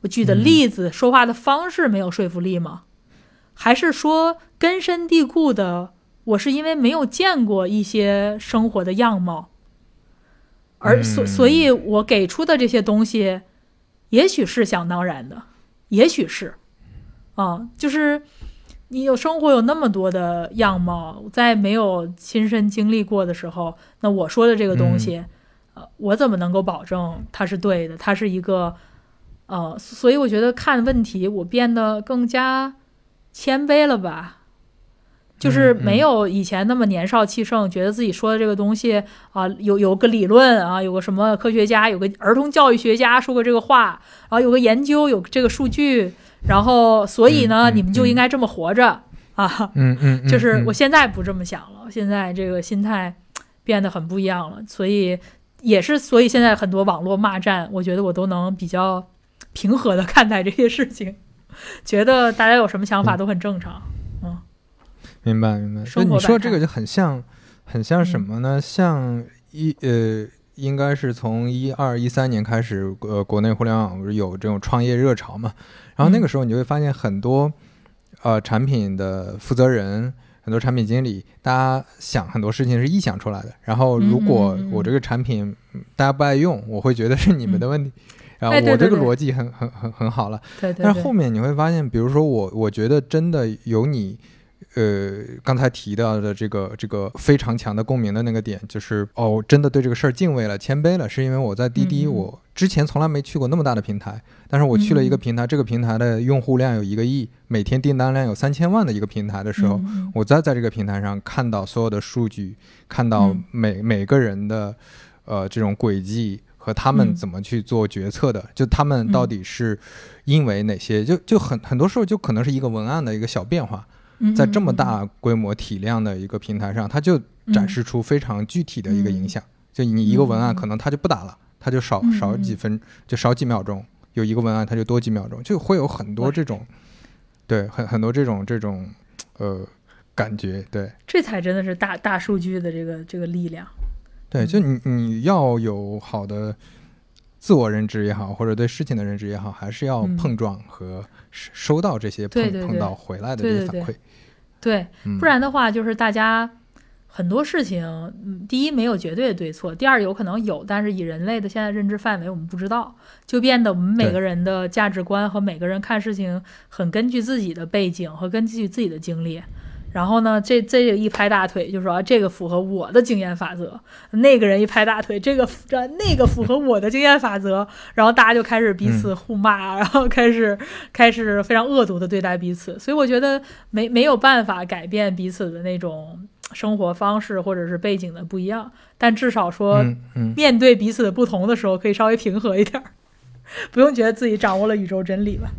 我举的嗯例子，说话的方式没有说服力吗？还是说根深蒂固的，我是因为没有见过一些生活的样貌？而所嗯所以，我给出的这些东西，也许是想当然的，也许是，啊，就是你有生活有那么多的样貌，在没有亲身经历过的时候，那我说的这个东西，呃，我怎么能够保证它是对的？它是一个，呃，所以我觉得看问题，我变得更加谦卑了吧。就是没有以前那么年少气盛，觉得自己说的这个东西啊，有有个理论啊，有个什么科学家，有个儿童教育学家说过这个话，然后有个研究，有这个数据，然后所以呢，你们就应该这么活着啊。嗯 嗯，嗯就是嗯我现在不这么想了，现在这个心态变得很不一样了，所以也是所以现在很多网络骂战，我觉得我都能比较平和的看待这些事情，觉得大家有什么想法嗯都很正常。明白明白。你说这个就很像，很像什嗯么呢？像一呃，应该是从一二一三年开始，呃，国内互联网有这种创业热潮嘛？然后那个嗯时候你就会发现很多呃产品的负责人。很多产品经理，大家想很多事情是臆想出来的。然后，如果我这个产品嗯大家不爱用，我会觉得是你们的问题。然后我这个逻辑很很很很好了。对对对但是后，面你会发现，比如说我，我觉得真的有你，呃，刚才提到的这个这个非常强的共鸣的那个点，就是哦，真的对这个事儿敬畏了、谦卑了，是因为我在滴滴，我之前从来没去过那么大的平台，但是我去了一个平台，这个平台的用户量有一个亿，每天订单量有三千万的一个平台的时候，我再在这个平台上看到所有的数据，看到嗯。每、每个人的呃这种轨迹和他们嗯。怎么去做决策的，就他们到底是因为哪些，就就很很多时候就可能是一个文案的一个小变化，嗯在这么大规模体量的一个平台上，它就展示出非常具体的一个影响。就你一个文案，嗯可能它就不打了，它就少嗯少几分，就少几秒钟；有一个文案，它就多几秒钟，就会有很多这种，对，很很多这种这种呃感觉，对。这才真的是大大数据的这个这个力量。对，嗯就你你要有好的自我认知也好，或者对事情的认知也好，还是要嗯碰撞和收收到这些碰碰到回来的这些反馈。对，嗯，不然的话，就是大家很多事情，嗯，第一没有绝对的对错，第二有可能有，但是以人类的现在认知范围，我们不知道，就变得我们每个人的价值观和每个人看事情很根据自己的背景和根据自己的经历。然后呢，这这一拍大腿就说、啊、这个符合我的经验法则，那个人一拍大腿，这个这那个符合我的经验法则，然后大家就开始彼此互骂，然后开始开始非常恶毒的对待彼此。所以我觉得没没有办法改变彼此的那种生活方式或者是背景的不一样，但至少说嗯嗯，面对彼此的不同的时候，可以稍微平和一点儿，不用觉得自己掌握了宇宙真理吧。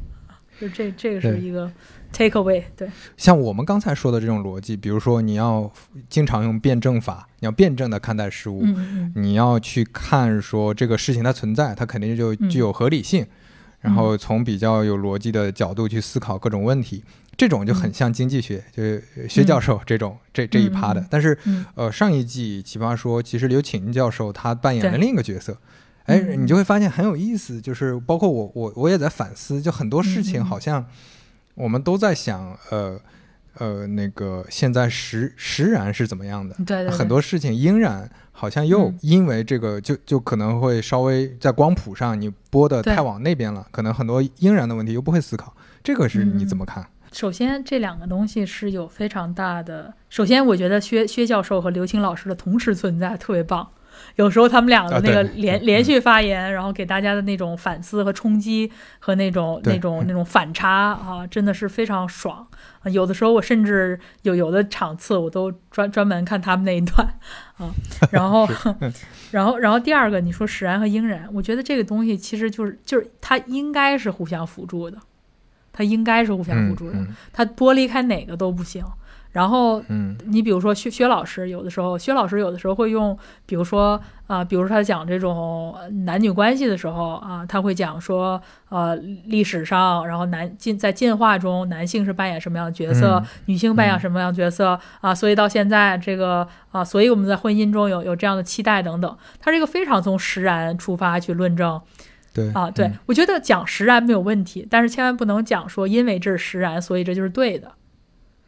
就这这个是一个 take away，对，像我们刚才说的这种逻辑，比如说你要经常用辩证法，你要辩证的看待事物，嗯嗯。你要去看说这个事情它存在，它肯定就嗯。具有合理性，然后从比较有逻辑的角度去思考各种问题，这种就很像经济学，就是薛教授这种、这这一趴的。但是嗯。呃，上一季奇葩说其实刘擎教授他扮演了另一个角色。哎，嗯你就会发现很有意思，就是包括我，我我也在反思，就很多事情好像我们都在想，呃呃，那个现在实实然是怎么样的，嗯，对对对，很多事情应然好像又嗯因为这个就就可能会稍微在光谱上你播的太往那边了，可能很多应然的问题又不会思考，这个是你怎么看？首先，这两个东西是有非常大的。首先，我觉得薛薛教授和刘青老师的同时存在特别棒。有时候他们俩的啊那个连、嗯连续发言，然后给大家的那种反思和冲击和那种那种那种反差啊，真的是非常爽。啊有的时候我甚至有有的场次我都专专门看他们那一段啊。然后，然后然后第二个你说使然和应然，我觉得这个东西其实就是就是它应该是互相辅助的。它应该是互相辅助的，嗯它剥离开哪个都不行。然后嗯。你比如说薛薛老师，有的时候薛老师有的时候会用，比如说啊、比如说他讲这种呃男女关系的时候啊、他会讲说，呃，历史上，然后男进在进化中，男性是扮演什么样的角色，嗯女性扮演嗯。什么样的角色啊、所以到现在这个啊、所以我们在婚姻中有有这样的期待等等，他是一个非常从实然出发去论证对啊，对、嗯。我觉得讲实然没有问题，但是千万不能讲说因为这是实然，所以这就是对的。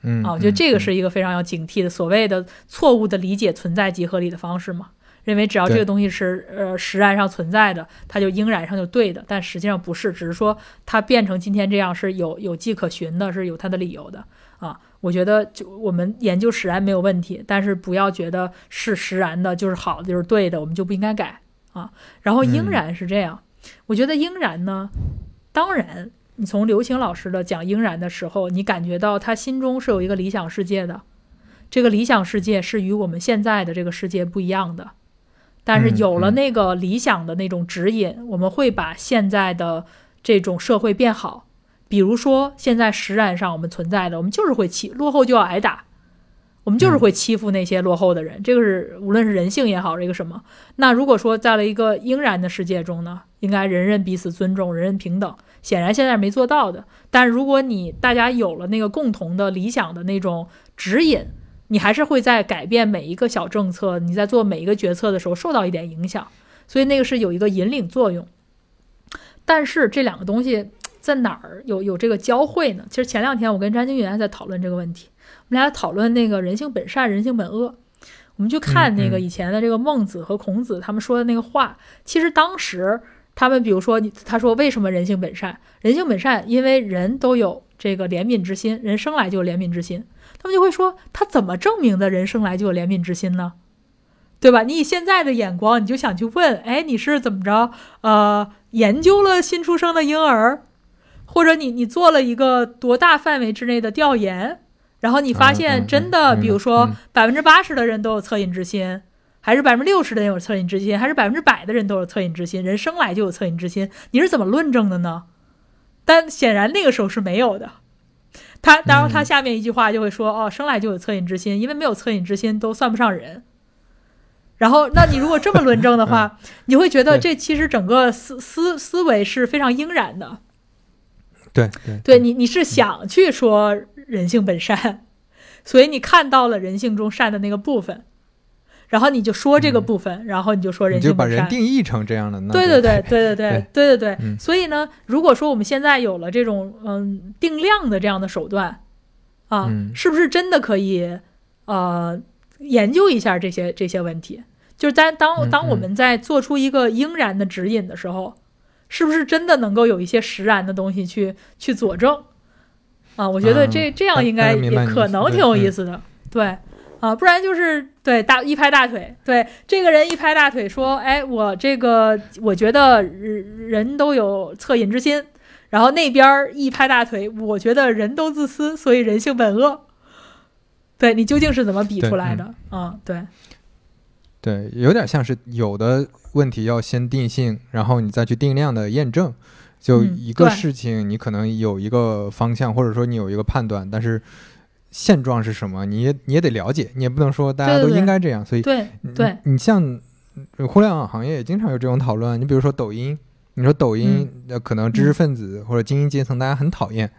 嗯啊，我觉得这个嗯是一个非常要警惕的，所谓的错误的理解存在即合理的方式嘛。认为只要这个东西是呃实然上存在的，它就应然上就对的，但实际上不是，只是说它变成今天这样是有有迹可循的，是有它的理由的啊。我觉得就我们研究实然没有问题，但是不要觉得是实然的就是好的就是对的，我们就不应该改啊。然后应嗯然是这样，我觉得应然呢，当然你从刘擎老师的讲英然的时候，你感觉到他心中是有一个理想世界的，这个理想世界是与我们现在的这个世界不一样的。但是嗯有了嗯那个理想的那种指引，我们会把现在的这种社会变好。比如说，现在实然上我们存在的，我们就是会起落后就要挨打，我们就是会欺负那些落后的人。这个是无论是人性也好，这个什么。那如果说在了一个应然的世界中呢，应该人人彼此尊重，人人平等。显然现在没做到的。但如果你大家有了那个共同的理想的那种指引，你还是会在改变每一个小政策，你在做每一个决策的时候受到一点影响。所以那个是有一个引领作用。但是这两个东西在哪儿有有这个交汇呢？其实前两天我跟詹金云还在讨论这个问题，我们俩讨论那个人性本善，人性本恶。我们去看那个以前的这个孟子和孔子他们说的那个话，其实当时他们比如说你他说为什么人性本善？人性本善，因为人都有这个怜悯之心，人生来就有怜悯之心。他们就会说，他怎么证明的人生来就有怜悯之心呢？对吧？你以现在的眼光，你就想去问，哎，你是怎么着？呃，研究了新出生的婴儿，或者你你做了一个多大范围之内的调研，然后你发嗯现嗯真的，嗯比如说嗯百分之八十的人都有恻隐之心，还是百分之六十的人有恻隐之心，还是百分之百的人都有恻隐之心？人生来就有恻隐之心，你是怎么论证的呢？但显然那个时候是没有的。他，然后他嗯下面一句话就会说：“哦，生来就有恻隐之心，因为没有恻隐之心都算不上人。”然后，那你如果这么论证的话，你会觉得这其实整个思思思维是非常应然的。对对对你，你是想去说人性本善，所以你看到了人性中善的那个部分，然后你就说这个嗯。部分，然后你就说人你就把性本善。人定义成这样的，那对对对对对对对。对对所以呢，如果说我们现在有了这种嗯定量的这样的手段啊，嗯。是不是真的可以呃研究一下这些这些问题？就是在当嗯当我嗯们在做出一个应然的指引的时候，是不是真的能够有一些实然的东西去去佐证？啊，我觉得这、这样应该也可能挺有意嗯思的，对。啊，不然就是对大一拍大腿，对这个人一拍大腿说，哎，我这个我觉得人人都有恻隐之心，然后那边儿一拍大腿，我觉得人都自私，所以人性本恶。对你究竟是怎么比出来的？啊、对，对，有点像是有的问题要先定性，然后你再去定量的验证。就嗯一个事情，你可能有一个方向，或者说你有一个判断，但是现状是什么，你也你也得了解，你也不能说大家都应该这样。所以对你对，你像呃互联网行业也经常有这种讨论。你比如说抖音，你说抖音呃可能知识分子或者精英阶层大家很讨厌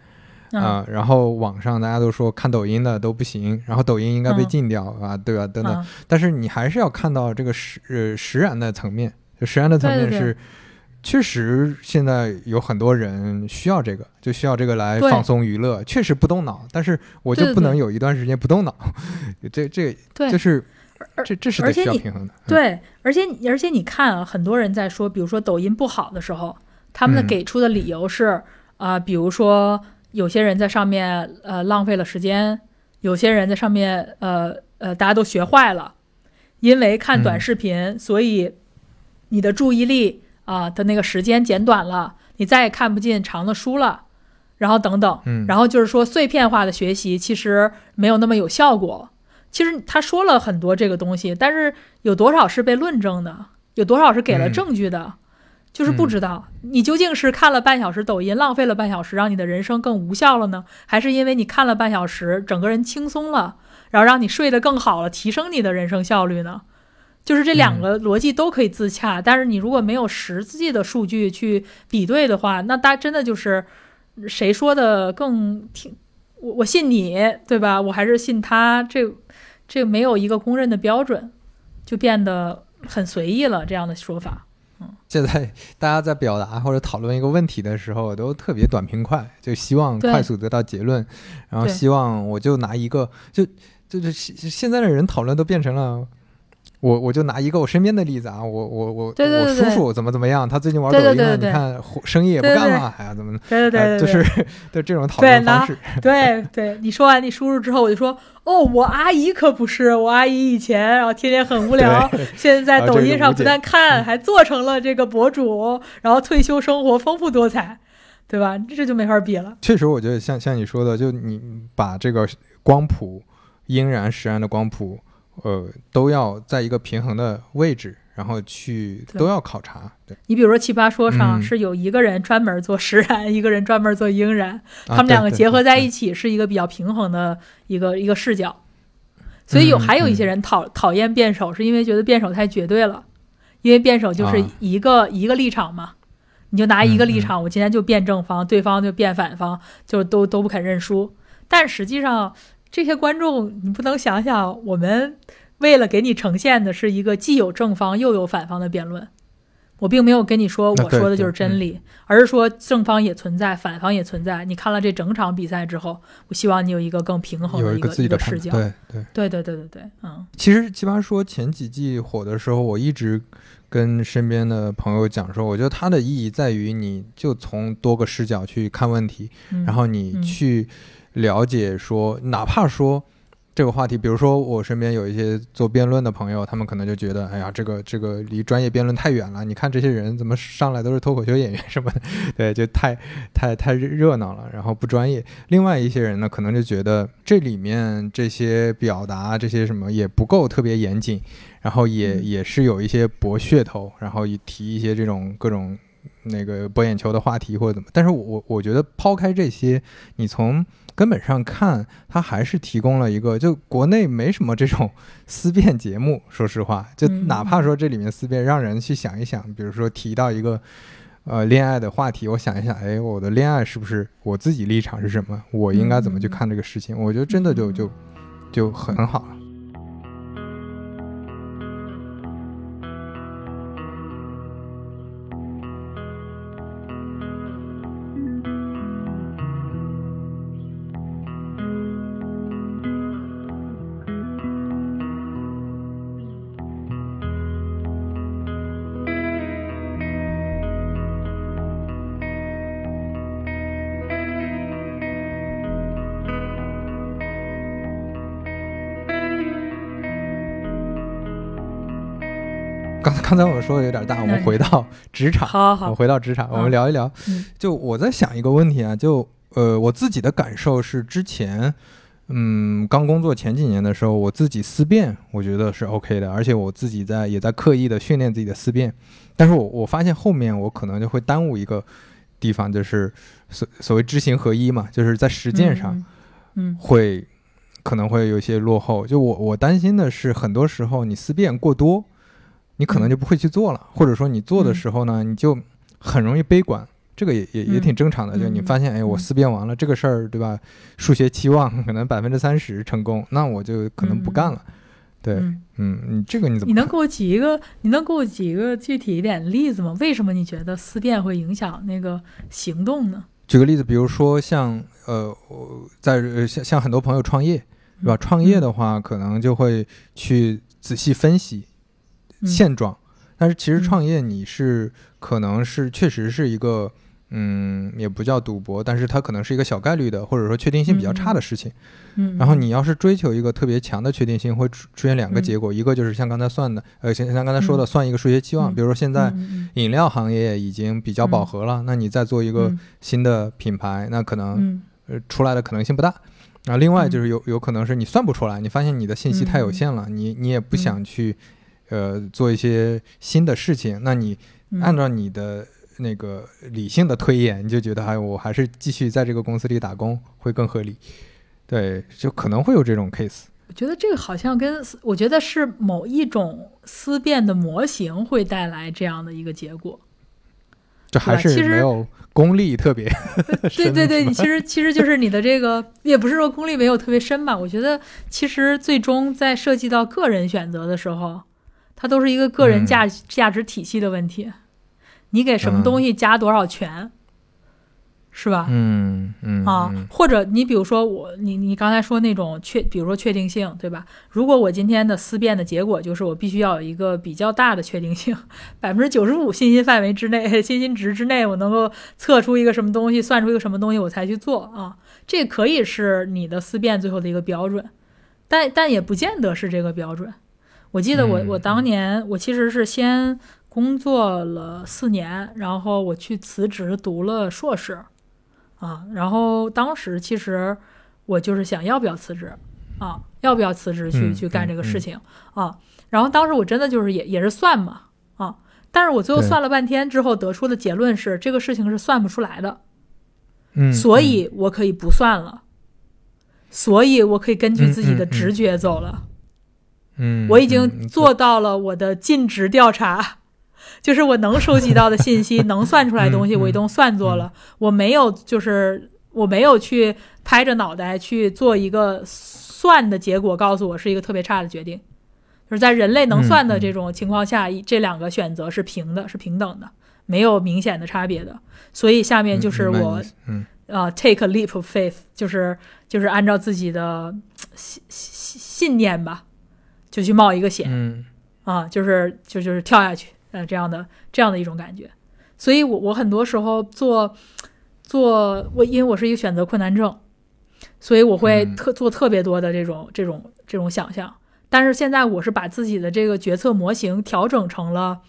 嗯啊，然后网上大家都说看抖音的都不行，然后抖音应该被嗯禁掉啊，对吧？等等。嗯但是你还是要看到这个实呃实然的层面，就实然的层面是。确实，现在有很多人需要这个，就需要这个来放松娱乐。确实不动脑，但是我就不能有一段时间不动脑，这这对就是这这是得而且你需要平衡的。嗯对，而且而且你看啊，很多人在说，比如说抖音不好的时候，他们给出的理由是啊、比如说有些人在上面呃浪费了时间，有些人在上面呃呃大家都学坏了，因为看短嗯视频，所以你的注意力啊、的那个时间减短了，你再也看不进长的书了，然后等等，嗯，然后就是说碎片化的学习其实没有那么有效果。其实他说了很多这个东西，但是有多少是被论证的？有多少是给了嗯证据的？就是不知道你究竟是看了半小时抖音浪费了半小时，让你的人生更无效了呢，还是因为你看了半小时，整个人轻松了，然后让你睡得更好了，提升你的人生效率呢？就是这两个逻辑都可以自洽，但是你如果没有实际的数据去比对的话，那大真的就是谁说的更听我我信你对吧？我还是信他，这这没有一个公认的标准，就变得很随意了。这样的说法，现在大家在表达或者讨论一个问题的时候，都特别短平快，就希望快速得到结论，然后希望我就拿一个，就就是现现在的人讨论都变成了。我我就拿一个我身边的例子啊，我我我我叔叔怎么怎么样，他最近玩抖音你看生意也不干了，哎呀怎么对对对 就是对这种讨论方式，对对，你说完你叔叔之后，我就说哦，我阿姨可不是，我阿姨以前然后天天很无聊，现在在 抖音上不但看，还做成了这个博主，然后退休生活丰富多彩，对吧？这就没法比了。确实，我觉得像像你说的，就你把这个光谱阴然实然的光谱，呃，都要在一个平衡的位置，然后去都要考察。对，你比如说奇葩说上嗯是有一个人专门做实然，一个人专门做应然，啊他们两个结合在一起。是一个比较平衡的一个一个视角。所以有嗯还有一些人讨讨厌辩手，是因为觉得辩手太绝对了，因为辩手就是啊一个、一个立场嘛，你就拿一个立嗯场，我今天就辩正方，对方就辩反方，就都都不肯认输。但实际上，这些观众你不能想想，我们为了给你呈现的是一个既有正方又有反方的辩论。我并没有跟你说我说的就是真理，而是说正方也存在，反方也存在。你看了这整场比赛之后，我希望你有一个更平衡的一个有一个自己的。视角。对对，对对对对对，嗯其实奇葩说前几季火的时候，我一直跟身边的朋友讲说，我觉得它的意义在于，你就从多个视角去看问题，嗯，然后你嗯去了解说，哪怕说这个话题，比如说我身边有一些做辩论的朋友，他们可能就觉得，哎呀，这个这个离专业辩论太远了。你看这些人怎么上来都是脱口秀演员什么的，对，就太太太热闹了，然后不专业。另外一些人呢，可能就觉得这里面这些表达这些什么也不够特别严谨，然后也、嗯也是有一些博噱头，然后也提一些这种各种。那个博眼球的话题或者怎么，但是我我我觉得抛开这些，你从根本上看，它还是提供了一个，就国内没什么这种思辨节目。说实话，就嗯哪怕说这里面思辨，让人去想一想，比如说提到一个呃恋爱的话题，我想一想，哎，我的恋爱是不是我自己立场是什么？我应该怎么去看这个事情？我觉得真的就就就很很好了。刚刚才我们说的有点大，我们回到职场。好好好，我回到职场，我们聊一聊。嗯就我在想一个问题啊，就呃，我自己的感受是，之前嗯刚工作前几年的时候，我自己思辨，我觉得是 OK 的，而且我自己在也在刻意的训练自己的思辨。但是我我发现后面我可能就会耽误一个地方，就是所所谓知行合一嘛，就是在实践上嗯，嗯会可能会有一些落后。就我我担心的是，很多时候你思辨过多，你可能就不会去做了，或者说你做的时候呢，你就很容易悲观。这个也也也挺正常的，嗯就你发现，哎，我嗯思辨完了这个事儿，对吧？数学期望可能百分之三十成功，那我就可能不干了。对，嗯嗯，你这个你怎么？你能给我举一个？你能给我举一个具体一点的例子吗？为什么你觉得思辨会影响那个行动呢？举个例子，比如说像呃，我在呃像像很多朋友创业，对吧？嗯创业的话，可能就会去仔细分析嗯现状，但是其实嗯。创业你是可能是确实是一个。嗯，也不叫赌博，但是它可能是一个小概率的，或者说确定性比较差的事情。嗯，然后你要是追求一个特别强的确定性，会出出现两个嗯。结果，一个就是像刚才算的，呃，像像刚才说的，嗯。算一个数学期望，嗯比如说现在嗯。饮料行业已经比较饱和了，那你再做一个嗯。新的品牌，那可能嗯。呃出来的可能性不大。然后另外嗯。就是有有可能是你算不出来，你发现你的信息太有嗯。限了，你你也不想去呃做一些新的事情，那你嗯按照你的那个理性的推演，你就觉得哎，我还是继续在这个公司里打工会更合理。对，就可能会有这种 case。我觉得这个好像跟我觉得是某一种思辨的模型会带来这样的一个结果。就还是没有功力特别 对深对对，你其实其实就是你的这个，也不是说功力没有特别深吧。我觉得其实最终在涉及到个人选择的时候，它都是一个个人嗯价、价值体系的问题。你给什么东西加多少权，是吧？嗯嗯啊嗯，或者你比如说我，你你刚才说那种确，比如说确定性，对吧？如果我今天的思辨的结果就是我必须要有一个比较大的确定性，百分之九十五信心范围之内、信心值之内，我能够测出一个什么东西，算出一个什么东西，我才去做啊。这可以是你的思辨最后的一个标准，但但也不见得是这个标准。我记得我嗯。我当年我其实是先工作了四年，然后我去辞职读了硕士，啊，然后当时其实我就是想要不要辞职啊，要不要辞职去嗯去干这个嗯事情啊，然后当时我真的就是也也是算嘛啊，但是我最后算了半天之后得出的结论是这个事情是算不出来的，嗯，所以我可以不算了，所以我可以根据自己的直觉走了。嗯，我已嗯经做到了我的尽职调查，就是我能收集到的信息，能算出来的东西，我已经算做了。我没有，就是我没有去拍着脑袋去做一个算的结果，告诉我是一个特别差的决定。就是在人类能算的这种情况下，一这两个选择是平的，是平等的，没有明显的差别的。所以下面就是我嗯呃，take a leap of faith，就是就是按照自己的信信信念吧，就去冒一个险。嗯啊，就是就就是跳下去，呃，这样的这样的一种感觉。所以我我很多时候做做我，因为我是一个选择困难症，所以我会嗯特、做特别多的这种这种这种想象。但是现在我是把自己的这个决策模型调整成了，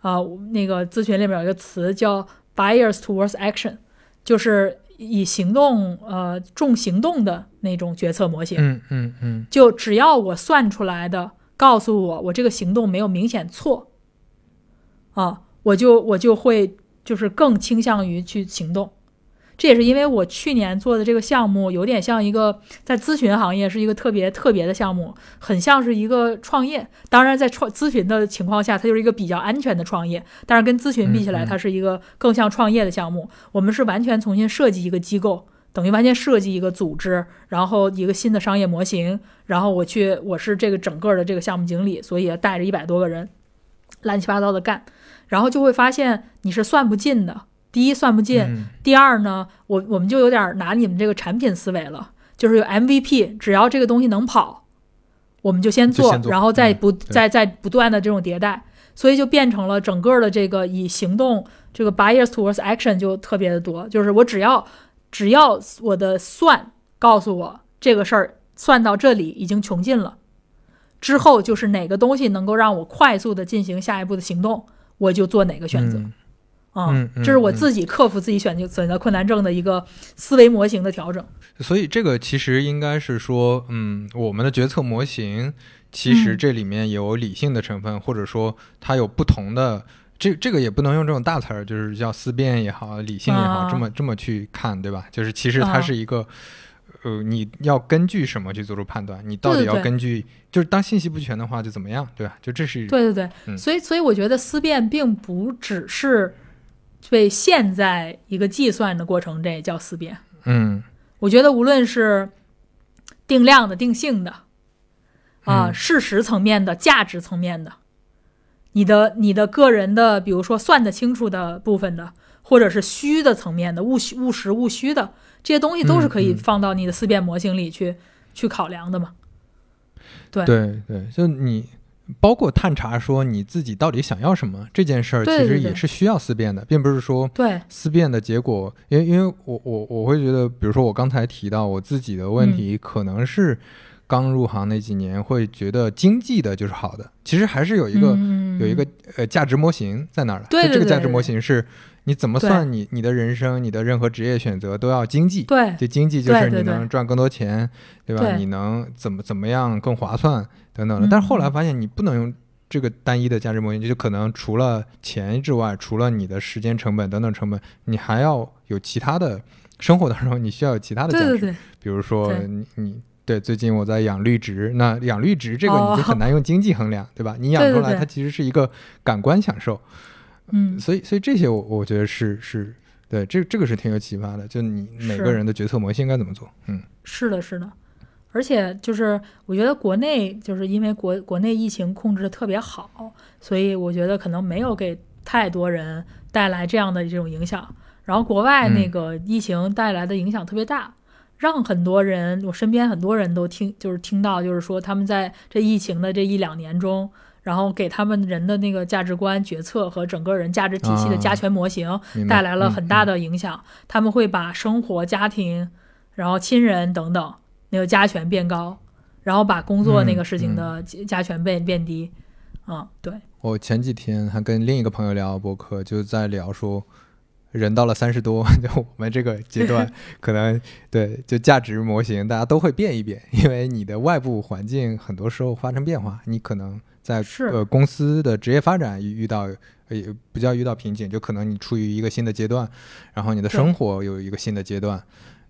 呃，那个咨询里面有一个词叫 bias towards action，就是以行动呃重行动的那种决策模型。嗯嗯嗯就只要我算出来的告诉我我这个行动没有明显错，啊，我就我就会就是更倾向于去行动。这也是因为我去年做的这个项目有点像一个在咨询行业是一个特别特别的项目，很像是一个创业。当然，在创咨询的情况下，它就是一个比较安全的创业。但是跟咨询比起来，它是一个更像创业的项目。我们是完全重新设计一个机构，等于完全设计一个组织，然后一个新的商业模型，然后我去，我是这个整个的这个项目经理，所以带着一百多个人，乱七八糟的干，然后就会发现你是算不尽的。第一算不尽，嗯。第二呢，我我们就有点拿你们这个产品思维了，就是有 MVP，只要这个东西能跑，我们就先做，先做然后再嗯不、对。再再不断的这种迭代，所以就变成了整个的这个以行动这个 bias towards action 就特别的多，就是我只要只要我的算告诉我这个事儿算到这里已经穷尽了，之后就是哪个东西能够让我快速的进行下一步的行动，我就做哪个选择。嗯啊、嗯嗯这是我自己克服自己选择选择困难症的一个思维模型的调整。所以这个其实应该是说，嗯，我们的决策模型其实嗯这里面有理性的成分，或者说它有不同的。这这个也不能用这种大词儿，就是叫思辨也好，理性也好，啊这么这么去看，对吧？就是其实它啊是一个，呃，你要根据什么去做出判断？你到底要对对对根据，就是当信息不全的话就怎么样，对吧？就这是对对对，嗯所以所以我觉得思辨并不只是被现在一个计算的过程这也叫思辨。嗯我觉得无论是定量的、定性的，啊、嗯事实层面的、价值层面的，你的你的个人的，比如说算得清楚的部分的，或者是虚的层面的、务虚、务实、务虚的这些东西，都是可以放到你的思辨模型里去、去考量的嘛。对。对对，就你包括探查说你自己到底想要什么这件事儿，其实也是需要思辨的，并不是说对，思辨的结果，因为因为我我我会觉得，比如说我刚才提到我自己的问题，可能是刚入行那几年会觉得经济的就是好的，其实还是有一个、嗯有一个呃价值模型在那儿的，对对对就这个价值模型是你怎么算你你的人生，你的任何职业选择都要经济。对就经济就是你能赚更多钱，对吧？对你能怎么怎么样更划算等等的。嗯但是后来发现你不能用这个单一的价值模型，就可能除了钱之外，除了你的时间成本等等成本，你还要有其他的生活当中你需要有其他的价值，对对对，比如说你你。对，最近我在养绿植，那养绿植这个哦你就很难用经济衡量，对吧？你养出来，它其实是一个感官享受，嗯，所以所以这些我我觉得是是对，这这个是挺有启发的。就你每个人的决策模型应该怎么做？嗯是的，是的，而且就是我觉得国内就是因为国国内疫情控制的特别好，所以我觉得可能没有给太多人带来这样的这种影响。然后国外那嗯个疫情带来的影响特别大，让很多人，我身边很多人都听就是听到，就是说他们在这疫情的这一两年中。然后给他们人的那个价值观、决策和整个人价值体系的加啊权模型，带来了嗯很大嗯的影响。他们会把生活、家庭，然后亲人等等那个加权变高，然后把工作那个事情的加加权变变低。嗯，对，我前几天还跟另一个朋友聊博客，就在聊说，人到了三十多，就我们这个阶段，可能对就价值模型大家都会变一变，因为你的外部环境很多时候发生变化，你可能在呃公司的职业发展遇遇到。呃也不叫遇到瓶颈，就可能你处于一个新的阶段，然后你的生活有一个新的阶段，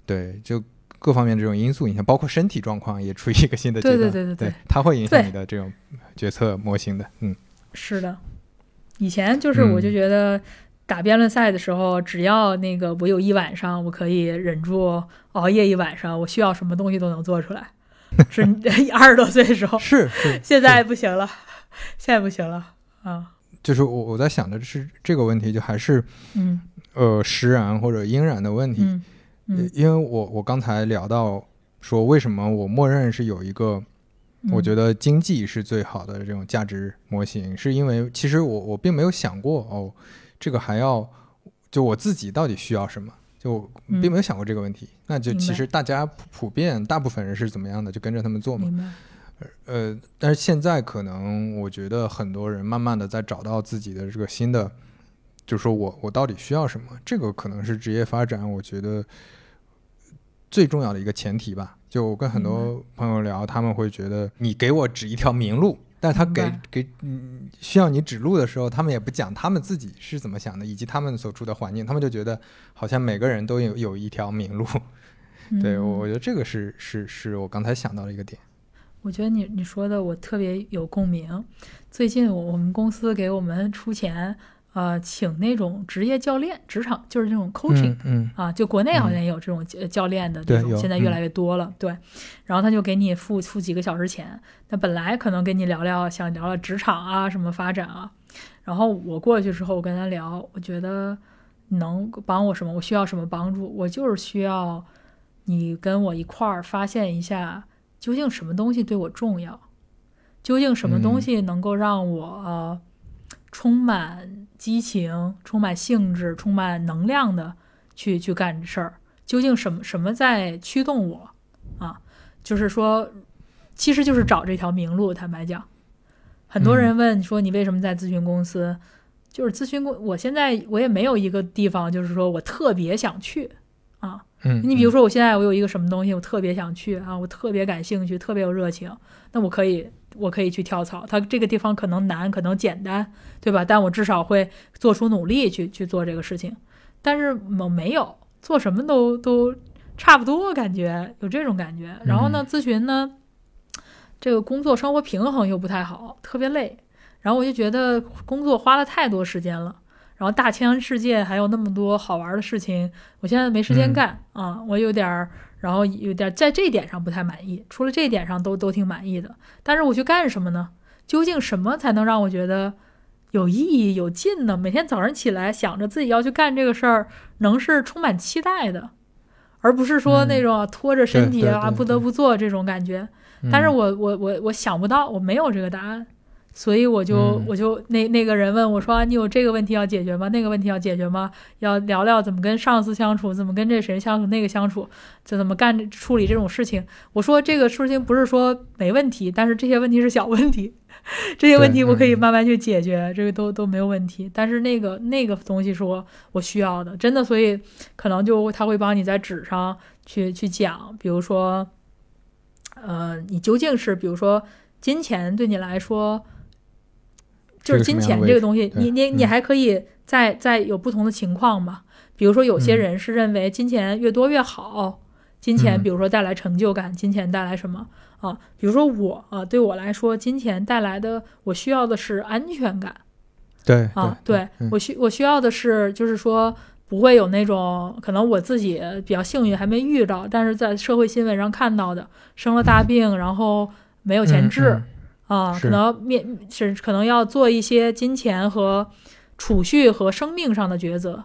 对，就各方面这种因素影响，包括身体状况也处于一个新的阶对段，对对对对它会影响你的这种决策模型的，嗯。是的。以前就是我就嗯觉得打辩论赛的时候，只要那个我有一晚上我可以忍住熬夜一晚上，我需要什么东西都能做出来。是 二十多岁的时候，是 是，现在不行了，现在不行了啊。就是我我在想的是这个问题，就还是嗯。呃实然或者应然的问题，嗯嗯，因为我我刚才聊到说为什么我默认是有一个，我觉得得经济是最好的这种价值模型，是因为其实我我并没有想过哦，这个还要就我自己到底需要什么。就并没有想过这个问题，那就其实大家普普遍大部分人是怎么样的，就跟着他们做嘛。呃，但是现在可能我觉得很多人慢慢的在找到自己的这个新的，就是说我我到底需要什么，这个可能是职业发展我觉得最重要的一个前提吧。就我跟很多朋友聊，他们会觉得你给我指一条明路，但他给给嗯需要你指路的时候，他们也不讲他们自己是怎么想的，以及他们所处的环境，他们就觉得好像每个人都有有一条明路。对嗯我我觉得这个是是是我刚才想到的一个点。我觉得你你说的我特别有共鸣。最近我我们公司给我们出钱，呃，请那种职业教练，职场就是那种 coaching、嗯嗯啊，就国内好像也有这种教教练的对这种，嗯现在越来越多了。对，然后他就给你付付几个小时钱，那本来可能跟你聊聊，想聊聊职场啊，什么发展啊。然后我过去之后，我跟他聊，我觉得能帮我什么？我需要什么帮助？我就是需要你跟我一块儿发现一下，究竟什么东西对我重要，究竟什么东嗯西能够让我、呃充满激情、充满兴致、充满能量的去去干事儿？究竟什么什么在驱动我啊？就是说，其实就是找这条明路。坦白讲，很多人问说你为什么在咨询公司？就是咨询公，我现在我也没有一个地方，就是说我特别想去啊。嗯，你比如说，我现在我有一个什么东西，我特别想去啊，我特别感兴趣，特别有热情，那我可以，我可以去跳槽。它这个地方可能难，可能简单，对吧？但我至少会做出努力去去做这个事情。但是我没有做什么都都差不多，感觉有这种感觉。然后呢，咨询呢，这个工作生活平衡又不太好，特别累。然后我就觉得工作花了太多时间了。然后大千世界还有那么多好玩的事情，我现在没时间嗯干、啊，我有点儿，然后有点在这一点上不太满意，除了这一点上都都挺满意的。但是我去干什么呢？究竟什么才能让我觉得有意义、有劲呢？每天早上起来想着自己要去干这个事儿，能是充满期待的，而不是说嗯那种拖着身体啊不得不做这种感觉。但是嗯我我我我想不到，我没有这个答案，所以我就、嗯我就那那个人问我说、啊你有这个问题要解决吗？那个问题要解决吗？要聊聊怎么跟上司相处，怎么跟这谁相处，那个相处，就怎么干处理这种事情。我说这个事情不是说没问题，但是这些问题是小问题，这些问题我可以嗯慢慢去解决，这个都都没有问题。但是那个那个东西是我我需要的，真的，所以可能就他会帮你在纸上去去讲，比如说。呃，你究竟是比如说金钱对你来说就是金钱这个东西，你你你嗯还可以再再有不同的情况嘛？比如说，有些嗯人是认为金钱越多越好，金钱嗯比如说带来成就感，金钱带来什么啊？比如说我啊，对我来说，金钱带来的我需要的是安全感对啊，对嗯我需我需要的是就是说。不会有那种可能我自己比较幸运还没遇到，但是在社会新闻上看到的，生了大病，然后没有钱治，啊，是。可能面是可能要做一些金钱和储蓄和生命上的抉择，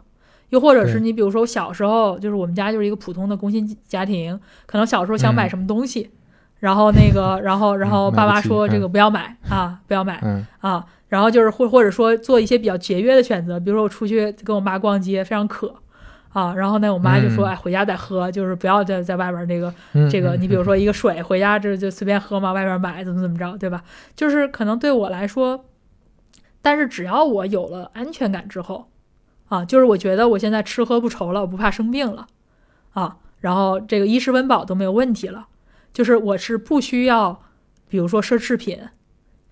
又或者是你比如说我小时候就是我们家就是一个普通的工薪家庭，可能小时候想买嗯。什么东西，然后那个然后 然后爸妈说这个不要买啊，不要买嗯。啊，然后就是或或者说做一些比较节约的选择，比如说我出去跟我妈逛街非常渴。啊，然后呢，我妈就说：“嗯哎，回家再喝，就是不要再在外边那个嗯这个，嗯你比如说一个水回家这就随便喝嘛，外边买怎么怎么着，对吧？就是可能对我来说，但是只要我有了安全感之后，啊，就是我觉得我现在吃喝不愁了，我不怕生病了，啊，然后这个衣食温饱都没有问题了，就是我是不需要，比如说奢侈品，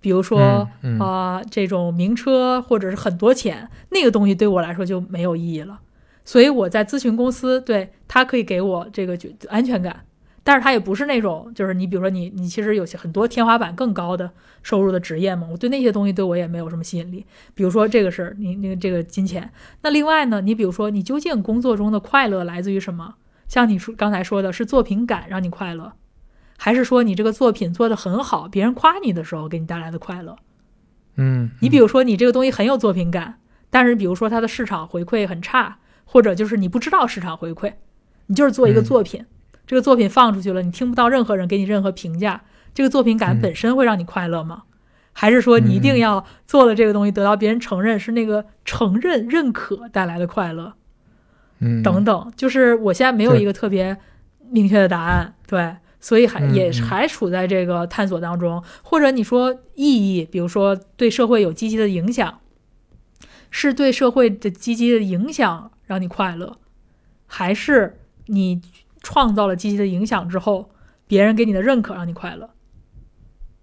比如说嗯嗯啊、这种名车或者是很多钱，那个东西对我来说就没有意义了。所以我在咨询公司，对他可以给我这个觉安全感，但是他也不是那种，就是你比如说你你其实有些很多天花板更高的收入的职业嘛，我对那些东西对我也没有什么吸引力。比如说这个是你那个这个金钱，那另外呢，你比如说你究竟工作中的快乐来自于什么？像你说刚才说的是作品感让你快乐，还是说你这个作品做得很好，别人夸你的时候给你带来的快乐？嗯，你比如说你这个东西很有作品感，但是比如说它的市场回馈很差，或者就是你不知道市场回馈，你就是做一个嗯。作品，这个作品放出去了，你听不到任何人给你任何评价，这个作品感嗯。本身会让你快乐吗？还是说你一定嗯要做了这个东西得到别人承认，是那个承认认可带来的快乐？嗯。等等，就是我现在没有一个特别明确的答案，对，所以还嗯也还处在这个探索当中，或者你说意义，比如说对社会有积极的影响，是对社会的积极的影响让你快乐，还是你创造了积极的影响之后，别人给你的认可让你快乐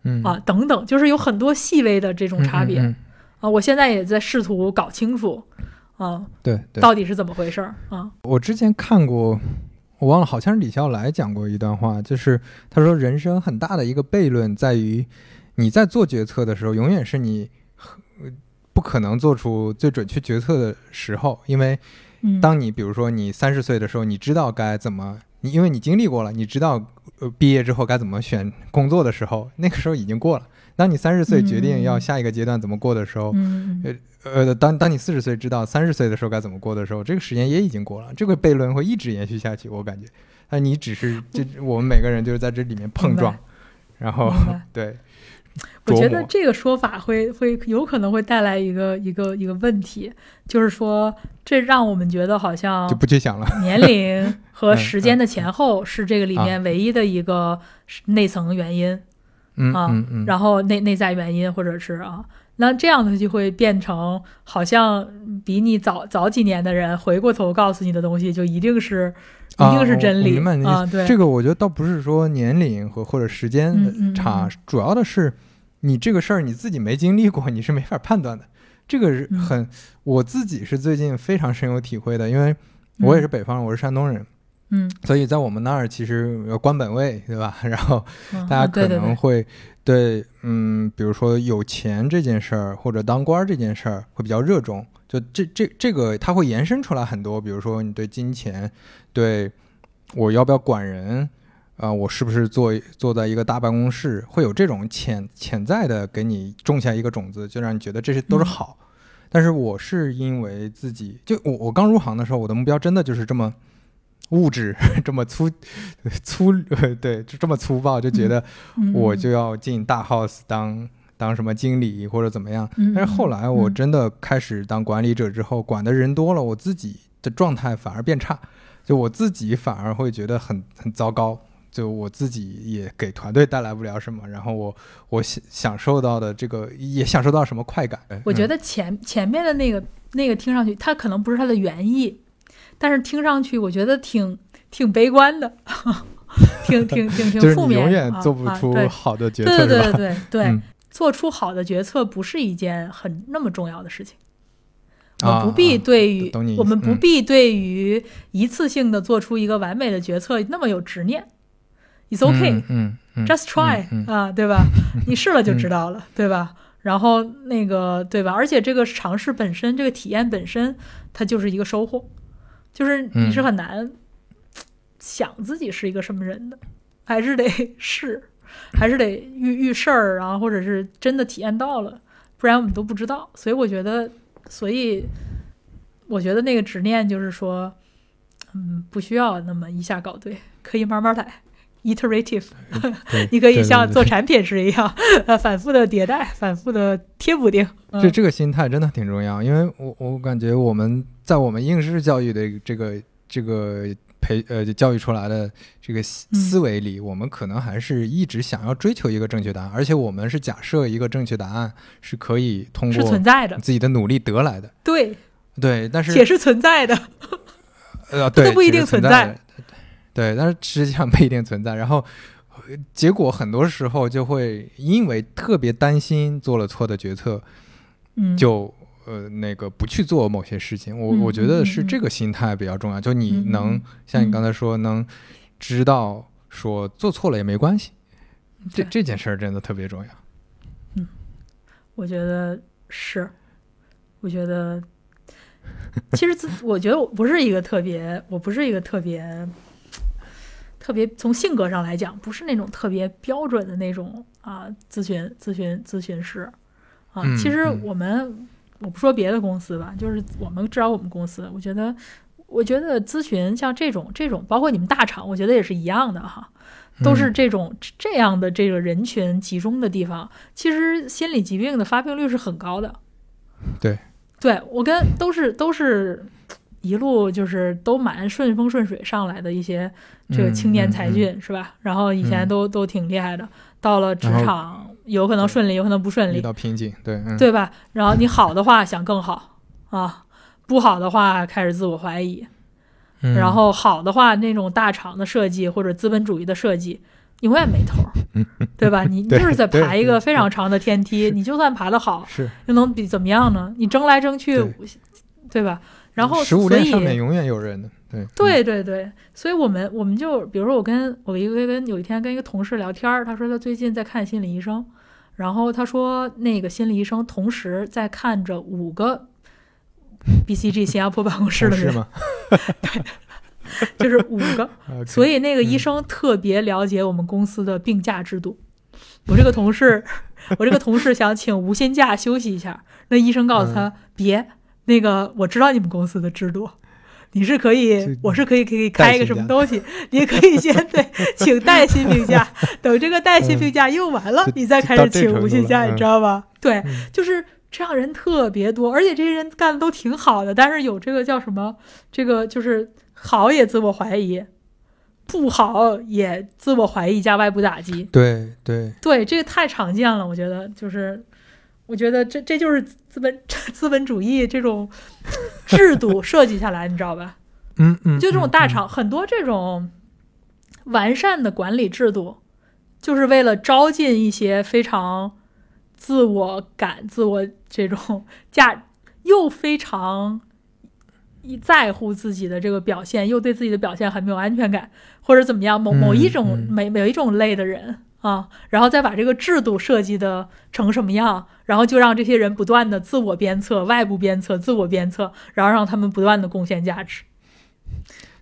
嗯啊？等等，就是有很多细微的这种差别嗯嗯嗯啊。我现在也在试图搞清楚啊，对对，到底是怎么回事儿啊？我之前看过，我忘了，好像是李笑来讲过一段话，就是他说人生很大的一个悖论在于，你在做决策的时候，永远是你呃不可能做出最准确决策的时候，因为嗯，当你比如说你三十岁的时候，你知道该怎么，你因为你经历过了，你知道呃毕业之后该怎么选工作的时候，那个时候已经过了。当你三十岁决定要嗯下一个阶段怎么过的时候，呃嗯。呃，当当你四十岁知道三十岁的时候该怎么过的时候，这个时间也已经过了，这个悖论会一直延续下去，我感觉。那你只是这，我们每个人就是在这里面碰撞，然后对，我觉得这个说法会会有可能会带来一个一个一个问题，就是说这让我们觉得好像就不去想了。年龄和嗯时间的前后是这个里面 唯一的一个内层原因，嗯啊嗯嗯，然后内内在原因或者是啊，那这样的就会变成好像比你早早几年的人回过头告诉你的东西就一定是一定是真理我明白你意思啊，对，这个我觉得倒不是说年龄和或者时间差，嗯主要的是你这个事儿你自己没经历过，你是没法判断的。这个是嗯。很，我自己是最近非常深有体会的，因为我也是北方人，我是山东人，嗯，所以在我们那儿其实有官本位，对吧？然后嗯大家可能会对，嗯，比如说有钱这件事儿，或者当官儿这件事儿，会比较热衷。就这这这个，它会延伸出来很多，比如说你对金钱，对我要不要管人，啊、我是不是坐坐在一个大办公室，会有这种潜潜在的给你种下一个种子，就让你觉得这些都是嗯好。但是我是因为自己，就我我刚入行的时候，我的目标真的就是这么物质，这么粗粗，呃对，就这么粗暴，就觉得嗯我就要进大 house 当当什么经理或者怎么样。嗯但是后来我嗯真的开始当管理者之后，管的人多了，我自己的状态反而变差，就我自己反而会觉得很很糟糕。就我自己也给团队带来不了什么，然后我我享享受到的这个也享受到什么快感？我觉得得前前面的那个那个听上去，它可能不是它的原意，但是听上去我觉得挺挺悲观的，挺挺挺挺负面的，永远做不出好的决对策？对对对对对，嗯做出好的决策不是一件很那么重要的事情。我们不必啊对于、我们不嗯必对于一次性的做出一个完美的决策那么有执念。It's okay，、嗯 just try、啊，对吧？你试了就知道了，对吧？然后那个对吧？而且这个尝试本身，这个体验本身，它就是一个收获，就是你是嗯很难想自己是一个什么人的，还是得 试，还是得遇遇事儿，然后或者是真的体验到了，不然我们都不知道。所以我觉得，所以我觉得那个执念就是说，嗯，不需要那么一下搞对，可以慢慢来，iterative。你可以像做产品时一样，呃，反复的迭代，反复的贴补丁。嗯这这个心态真的挺重要，因为我我感觉我们在我们应试教育的这个这个培呃教育出来的这个思维里，我们可能还是一直想要追求一个正确答案，而且我们是假设一个正确答案是可以通是过存在的，自己的努力得来的。对，对，但是也是存在的。呃，对，不一定存在。对，但是实际上不一定存在。然后呃结果很多时候就会因为特别担心做了错的决策，嗯，就呃那个不去做某些事情。我、嗯我觉得是这个心态比较重要，就你能、嗯像你刚才说，能知道说做错了也没关系。这这件事儿真的特别重要。嗯我觉得是，我觉得其实自我觉得我不是一个特别，我不是一个特别特别从性格上来讲，不是那种特别标准的那种啊咨询咨询咨询师啊。嗯其实嗯我们我不说别的公司吧，就是我们至少我们公司，我觉得我觉得咨询像这种这种，包括你们大厂，我觉得也是一样的哈。都是嗯这种这样的这个人群集中的地方，其实心理疾病的发病率是很高的。对，对我跟都是都是一路就是都蛮顺风顺水上来的一些这个青年才俊、是吧？然后以前嗯都、都挺厉害的，到了职场有可能顺利，有可能不顺利遇利，到瓶颈，对，嗯，对吧？然后你好的话想更好啊，不好的话开始自我怀疑，嗯然后好的话，那种大厂的设计或者资本主义的设计，永远没头儿，对吧？你你就是在爬一个非常长的天梯，你就算爬得好，是，又能比怎么样呢？你争来争去对，对吧？然后食物所以。链上面永远有人的，对，嗯对对对，所以我们我们就比如说我跟我一个跟有一天跟一个同事聊天儿，他说他最近在看心理医生，然后他说那个心理医生同时在看着五个 BCG 新加坡办公室的人，同事吗？就是五个。所以那个嗯。医生特别了解我们公司的病假制度。我这个同事，我这个同事想请无薪假休息一下，那医生告诉嗯。他、别，那个我知道你们公司的制度，你是可以，我是可以可以开一个什么东西，你可以先对请带薪病假，等这个带薪病假用完了，就你再开始请无薪假，你知道吗？对，嗯就是这样人特别多，而且这些人干的都挺好的，但是有这个叫什么？这个就是好也自我怀疑，不好也自我怀疑加外部打击。对对，对，这个太常见了，我觉得就是，我觉得这这就是资本 资本主义这种制度设计下来，你知道吧？嗯嗯，就这种嗯嗯大厂，很多这种完善的管理制度，就是为了招进一些非常自我感、自我这种价，又非常一在乎自己的这个表现，又对自己的表现很没有安全感，或者怎么样，某某一种、每某一种类的人啊，然后再把这个制度设计的成什么样，然后就让这些人不断的自我鞭策、外部鞭策、自我鞭策，然后让他们不断的贡献价值。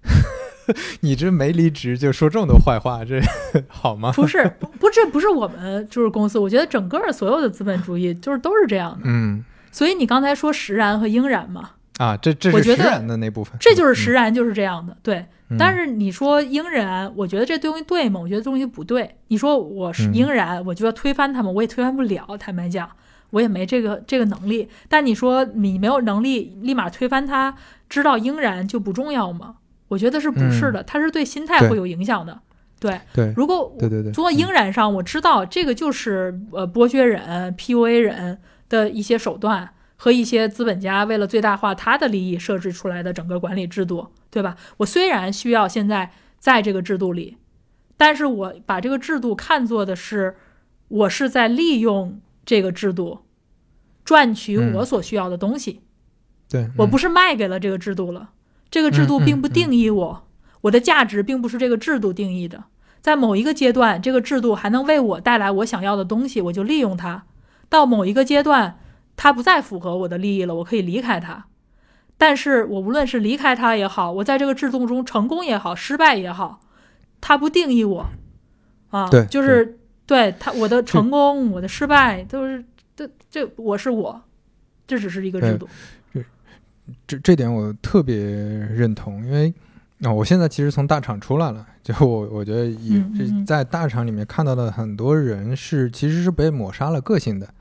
你这没离职就说这么多坏话，这 好吗？不是，不不，这不是我们就是公司，我觉得整个所有的资本主义就是都是这样的。嗯所以你刚才说实然和应然嘛，啊，这这是实然的那部分，这就是实然就是这样的，对。嗯，但是你说应然，我觉得这东西对吗？我觉得东西不对。你说我是嗯应然，我就要推翻他们，我也推翻不了。坦白讲，我也没这个这个能力。但你说你没有能力立马推翻他，知道应然就不重要吗？我觉得是不是的？它是对心态会有影响的。对，对如果对对对，从应然上，我知道这个就是呃剥削人、PUA 人的一些手段和一些资本家为了最大化他的利益设置出来的整个管理制度，对吧？我虽然需要现在在这个制度里，但是我把这个制度看作的是我是在利用这个制度，赚取嗯我所需要的东西。对，我嗯不是卖给了这个制度了，这个制度并不定义我，我的价值并不是这个制度定义的。在某一个阶段，这个制度还能为我带来我想要的东西，我就利用它；到某一个阶段，它不再符合我的利益了，我可以离开他。但是我无论是离开他也好，我在这个制度中成功也好，失败也好，他不定义我。啊，对就是对他我的成功、我的失败都是这这我是我，这只是一个制度。这这点我特别认同，因为啊、我现在其实从大厂出来了，就我我觉得也这嗯嗯嗯。在大厂里面看到的很多人是其实是被抹杀了个性的，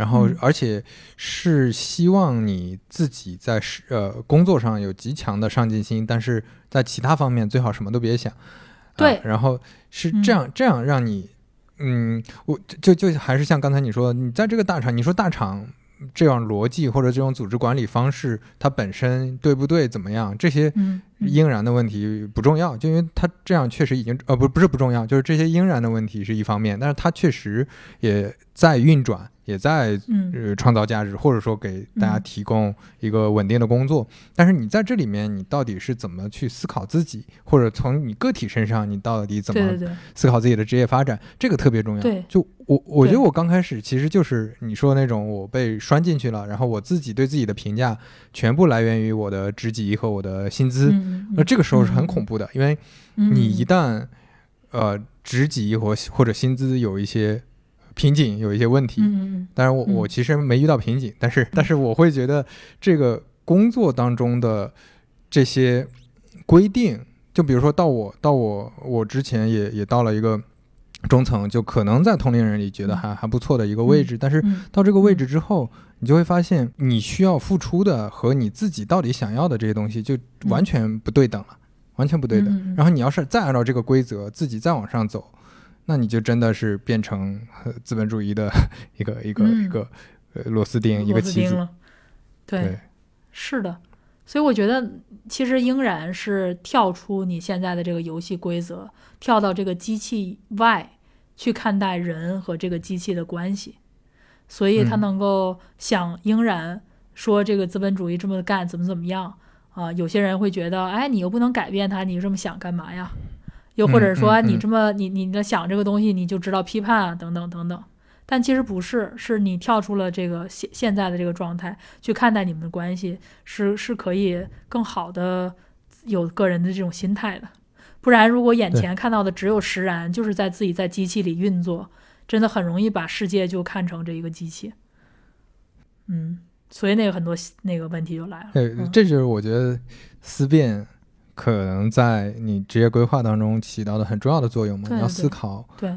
然后嗯。而且是希望你自己在是呃工作上有极强的上进心，但是在其他方面最好什么都别想。啊对。然后是嗯这样、这样让你，嗯，我就就还是像刚才你说，你在这个大厂，你说大厂这样逻辑或者这种组织管理方式，它本身对不对，怎么样，这些应然的问题不重要，就因为它这样确实已经呃不不是不重要，就是这些应然的问题是一方面，但是它确实也在运转，也在嗯呃创造价值，或者说给大家嗯提供一个稳定的工作。但是你在这里面，你到底是怎么去思考自己，或者从你个体身上，你到底怎么思考自己的职业发展，这个特别重要。对就我我觉得我刚开始其实就是你说的那种，我被拴进去了，然后我自己对自己的评价全部来源于我的职级和我的薪资。嗯那这个时候是很恐怖的，因为你一旦旦呃职级或或者薪资有一些瓶颈，有一些问题，当然我嗯。我其实没遇到瓶颈，但是但是我会觉得这个工作当中的这些规定，就比如说到我到我我之前也也到了一个中层，就可能在同龄人里觉得还还不错的一个位置，但是嗯到这个位置之后，你就会发现你需要付出的和你自己到底想要的这些东西就完全不对等了，完全不对等。然后你要是再按照这个规则自己再往上走，那你就真的是变成呃资本主义的一个一个、嗯一个呃螺丝钉，一个棋子。对，是的。所以我觉得，其实应然是跳出你现在的这个游戏规则，跳到这个机器外去看待人和这个机器的关系，所以他嗯能够想应然说这个资本主义这么干怎么怎么样啊、有些人会觉得，哎，你又不能改变他，你这么想干嘛呀？又或者说你这么你你的想这个东西，你就知道批判啊，等等等等。但其实不是，是你跳出了这个现现在的这个状态去看待你们的关系，是是可以更好的有个人的这种心态的。不然，如果眼前看到的只有实然，就是在自己在机器里运作，真的很容易把世界就看成这一个机器。嗯，所以那个很多那个问题就来了。对，嗯这就是我觉得思辨可能在你职业规划当中起到的很重要的作用嘛。你要思考对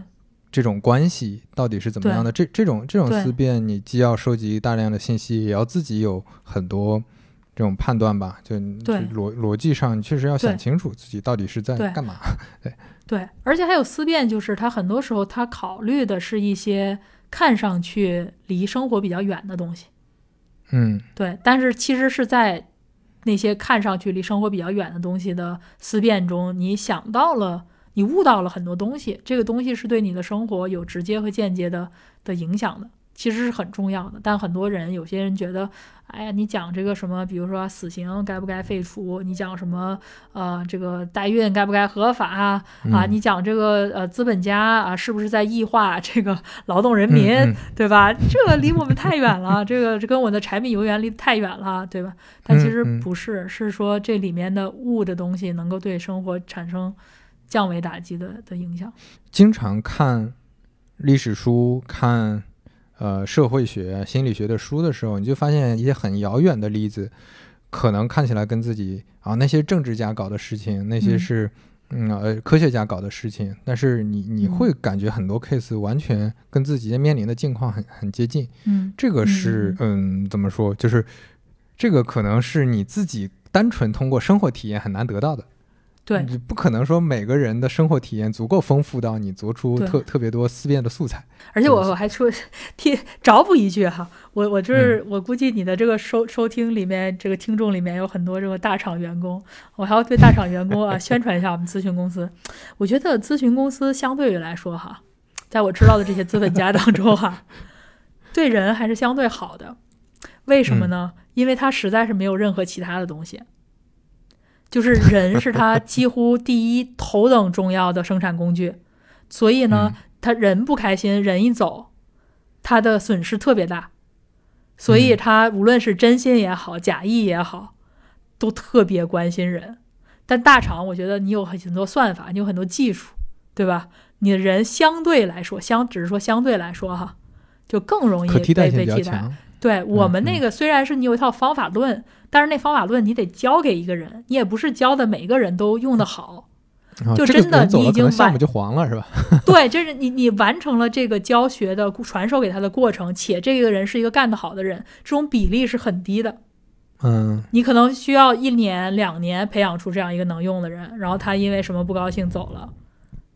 这种关系到底是怎么样的。这这种这种思辨，你既要收集大量的信息，也要自己有很多这种判断吧。就逻逻辑上，你确实要想清楚自己到底是在干嘛。对对，而且还有思辨，就是他很多时候他考虑的是一些看上去离生活比较远的东西。嗯，对，但是其实是在那些看上去离生活比较远的东西的思辨中，你想到了，你悟到了很多东西，这个东西是对你的生活有直接和间接的的影响的，其实是很重要的。但很多人，有些人觉得，哎呀，你讲这个什么，比如说死刑该不该废除，你讲什么，呃，这个代孕该不该合法啊？你讲这个呃资本家啊，是不是在异化这个 劳动人民？嗯嗯对吧？这离我们太远了，这个这跟我的柴米油盐离得太远了，对吧？但其实不是，是说这里面的物的东西能够对生活产生降维打击的的影响。经常看历史书、看呃社会学、心理学的书的时候，你就发现一些很遥远的例子，可能看起来跟自己啊那些政治家搞的事情，那些嗯是嗯呃科学家搞的事情，但是你你嗯会感觉很多 case 完全跟自己面临的境况很很接近。嗯这个是嗯怎么说，就是这个可能是你自己单纯通过生活体验很难得到的。对你不可能说每个人的生活体验足够丰富到你做出特特别多思辨的素材。而且我我还说替找补一句哈，我我就是、嗯我估计你的这个收收听里面，这个听众里面有很多这个大厂员工，我还要对大厂员工啊 宣传一下我们咨询公司。我觉得咨询公司相对于来说哈，在我知道的这些资本家当中哈，对人还是相对好的。为什么呢？因为他实在是没有任何其他的东西，就是人是他几乎第一头等重要的生产工具，所以呢，他人不开心，人一走，他的损失特别大，所以他无论是真心也好，假意也好，都特别关心人。但大厂，我觉得你有很多算法，你有很多技术，对吧？你的人相对来说，相只是说相对来说哈，就更容易被被替代。对我们嗯那个虽然是你有一套方法论，但是那方法论你得教给一个人，你也不是教的每个人都用得好。就真的你已经晚能项目就黄了，是吧？对，就是你你完成了这个教学的传授给他的过程，且这个人是一个干得好的人，这种比例是很低的。嗯你可能需要一年两年培养出这样一个能用的人，然后他因为什么不高兴走了，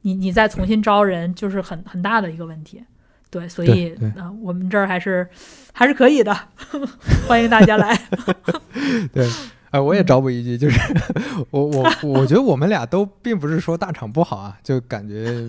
你你再重新招人，就是很很大的一个问题。对，所以对对呃，我们这儿还是还是可以的，欢迎大家来。对。哎，我也找补一句，就是我我我觉得我们俩都并不是说大厂不好啊，就感觉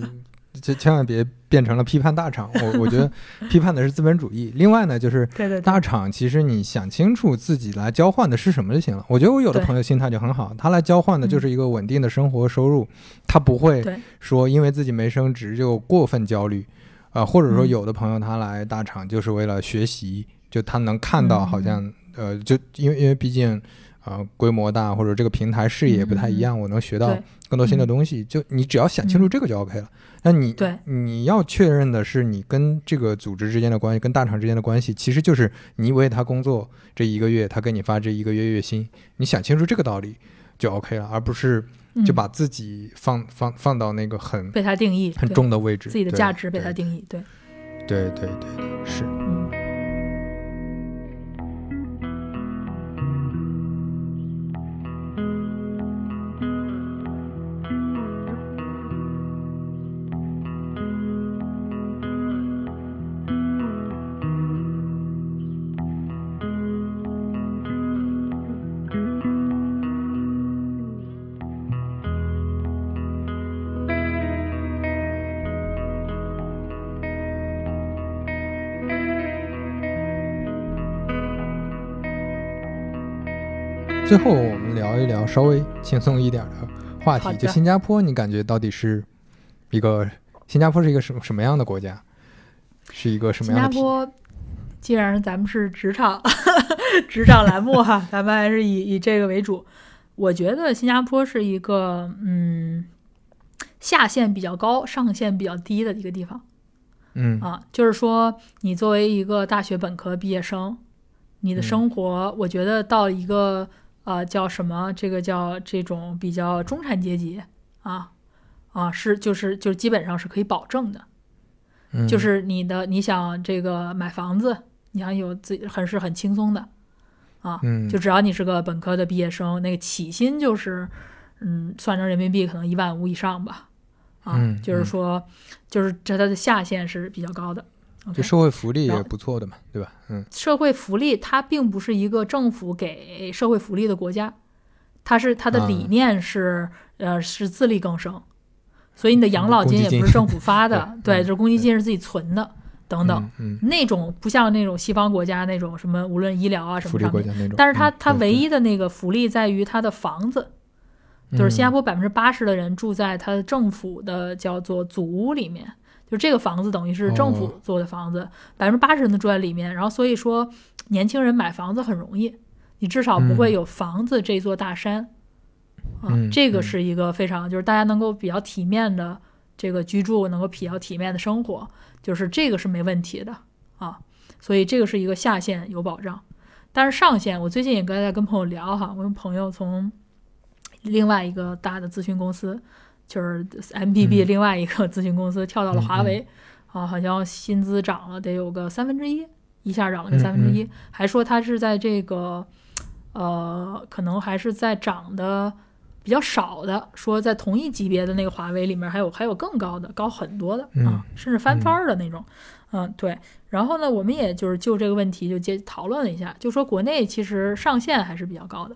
就千万别变成了批判大厂。我我觉得批判的是资本主义。另外呢，就是大厂其实你想清楚自己来交换的是什么就行了。我觉得我有的朋友心态就很好，他来交换的就是一个稳定的生活收入，他不会说因为自己没升职就过分焦虑，啊、或者说嗯。有的朋友他来大厂就是为了学习，就他能看到好像、呃，就因为因为毕竟呃规模大或者这个平台视野不太一样，我能学到更多新的东西。就你只要想清楚这个就 OK 了。那你对。你要确认的是你跟这个组织之间的关系，跟大厂之间的关系，其实就是你为他工作这一个月，他给你发这一个月月薪，你想清楚这个道理就 OK 了，而不是就嗯把自己放、放放到那个很被他定义很重的位置，自己的价值被他定义，对，对对对对，是。最后我们聊一聊稍微轻松一点的话题，就新加坡，你感觉到底是一个新加坡是一个什么什么样的国家？是一个什么样的新？加坡，既然咱们是职场 职场栏目哈，咱们还是以以这个为主。我觉得新加坡是一个嗯下限比较高、上限比较低的一个地方嗯啊。就是说，你作为一个大学本科毕业生，你的嗯生活，我觉得到一个呃叫什么，这个叫这种比较中产阶级啊啊，是就是就基本上是可以保证的。嗯，就是你的你想这个买房子，你想有自己很是很轻松的啊，嗯就只要你是个本科的毕业生，那个起薪就是嗯，算成人民币可能一万五以上吧，啊，就是说就是这它的下限是比较高的。就 OK 社会福利也不错的嘛，对吧？嗯社会福利它并不是一个政府给社会福利的国家，它是它的理啊念是、呃是自力更生，所以你的养老金也不是政府发的，对就是公积金是自己存的等等。嗯，那种不像那种西方国家那种什么无论医疗啊什么上面。但是它它唯一的那个福利在于它的房子，就是新加嗯坡百分之八十的人住在它的政府的叫做祖屋里面，就这个房子等于是政府哦做的房子，百分之八十人都住在里面，然后所以说年轻人买房子很容易，你至少不会嗯有房子这座大山。啊嗯，这个嗯是一个非常就是大家能够比较体面的这个居住，能够比较体面的生活，就是这个是没问题的啊。所以这个是一个下限有保障，但是上限，我最近也跟在跟朋友聊哈，我跟朋友从另外一个大的咨询公司，就是 MBB 嗯另外一个咨询公司跳到了华为，啊，好像薪资涨了得有个三分之一，一下涨了个嗯三分之一，还说他是在这个呃，可能还是在涨的比较少的，说在同一级别的那个华为里面还有还有更高的，高很多的啊嗯，甚至翻番儿的那种。嗯，对。然后呢，我们也就是就这个问题就接讨论了一下，就说国内其实上限还是比较高的，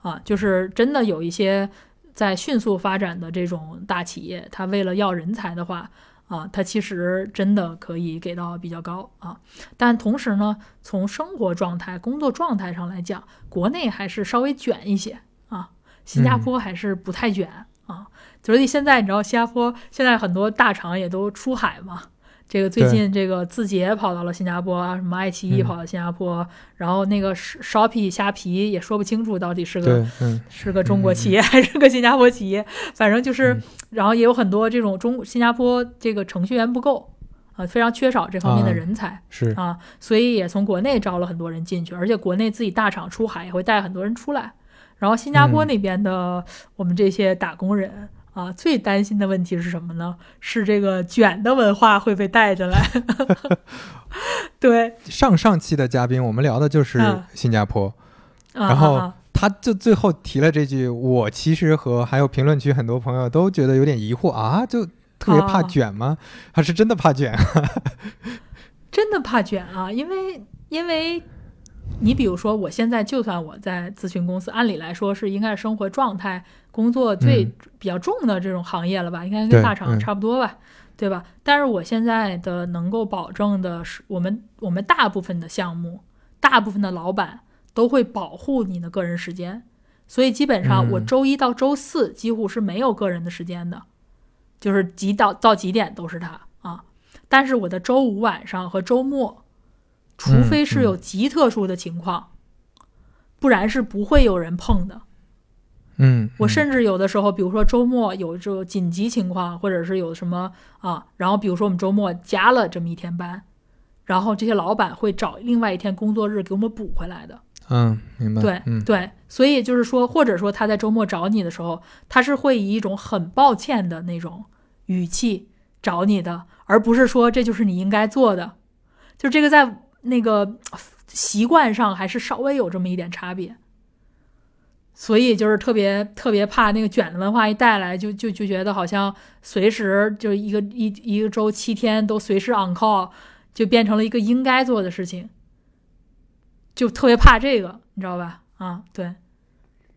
啊，就是真的有一些在迅速发展的这种大企业，它为了要人才的话，啊，它其实真的可以给到比较高啊。但同时呢，从生活状态、工作状态上来讲，国内还是稍微卷一些啊，新加坡还是不太卷啊。所以现在你知道，新加坡现在很多大厂也都出海嘛。这个最近这个字节跑到了新加坡啊，什么爱奇艺跑到新加坡，然后那个 Shopee 虾皮也说不清楚到底是个是个中国企业还是个新加坡企业，反正就是，然后也有很多这种中新加坡这个程序员不够啊，非常缺少这方面的人才是。啊，所以也从国内招了很多人进去，而且国内自己大厂出海也会带很多人出来，然后新加坡那边的我们这些打工人。啊，最担心的问题是什么呢？是这个卷的文化会被带进来。对，上上期的嘉宾我们聊的就是新加坡，然后他就最后提了这句，我其实和还有评论区很多朋友都觉得有点疑惑啊，就特别怕卷吗？还是真的怕卷？真的怕卷啊，因为因为。你比如说，我现在就算我在咨询公司，按理来说是应该是生活状态、工作最比较重的这种行业了吧？应该跟大厂差不多吧，对吧？但是我现在的能够保证的是，我们我们大部分的项目、大部分的老板都会保护你的个人时间，所以基本上我周一到周四几乎是没有个人的时间的，就是几到到几点都是他啊。但是我的周五晚上和周末。除非是有极特殊的情况，不然是不会有人碰的。嗯，我甚至有的时候，比如说周末有这个紧急情况，或者是有什么啊，然后比如说我们周末加了这么一天班，然后这些老板会找另外一天工作日给我们补回来的。嗯，明白。对，对，所以就是说，或者说他在周末找你的时候，他是会以一种很抱歉的那种语气找你的，而不是说这就是你应该做的。就这个在。那个习惯上还是稍微有这么一点差别，所以就是特别特别怕那个卷的文化一带来，就就就觉得好像随时就一个一一个周七天都随时 on call，就变成了一个应该做的事情，就特别怕这个，你知道吧？啊，对，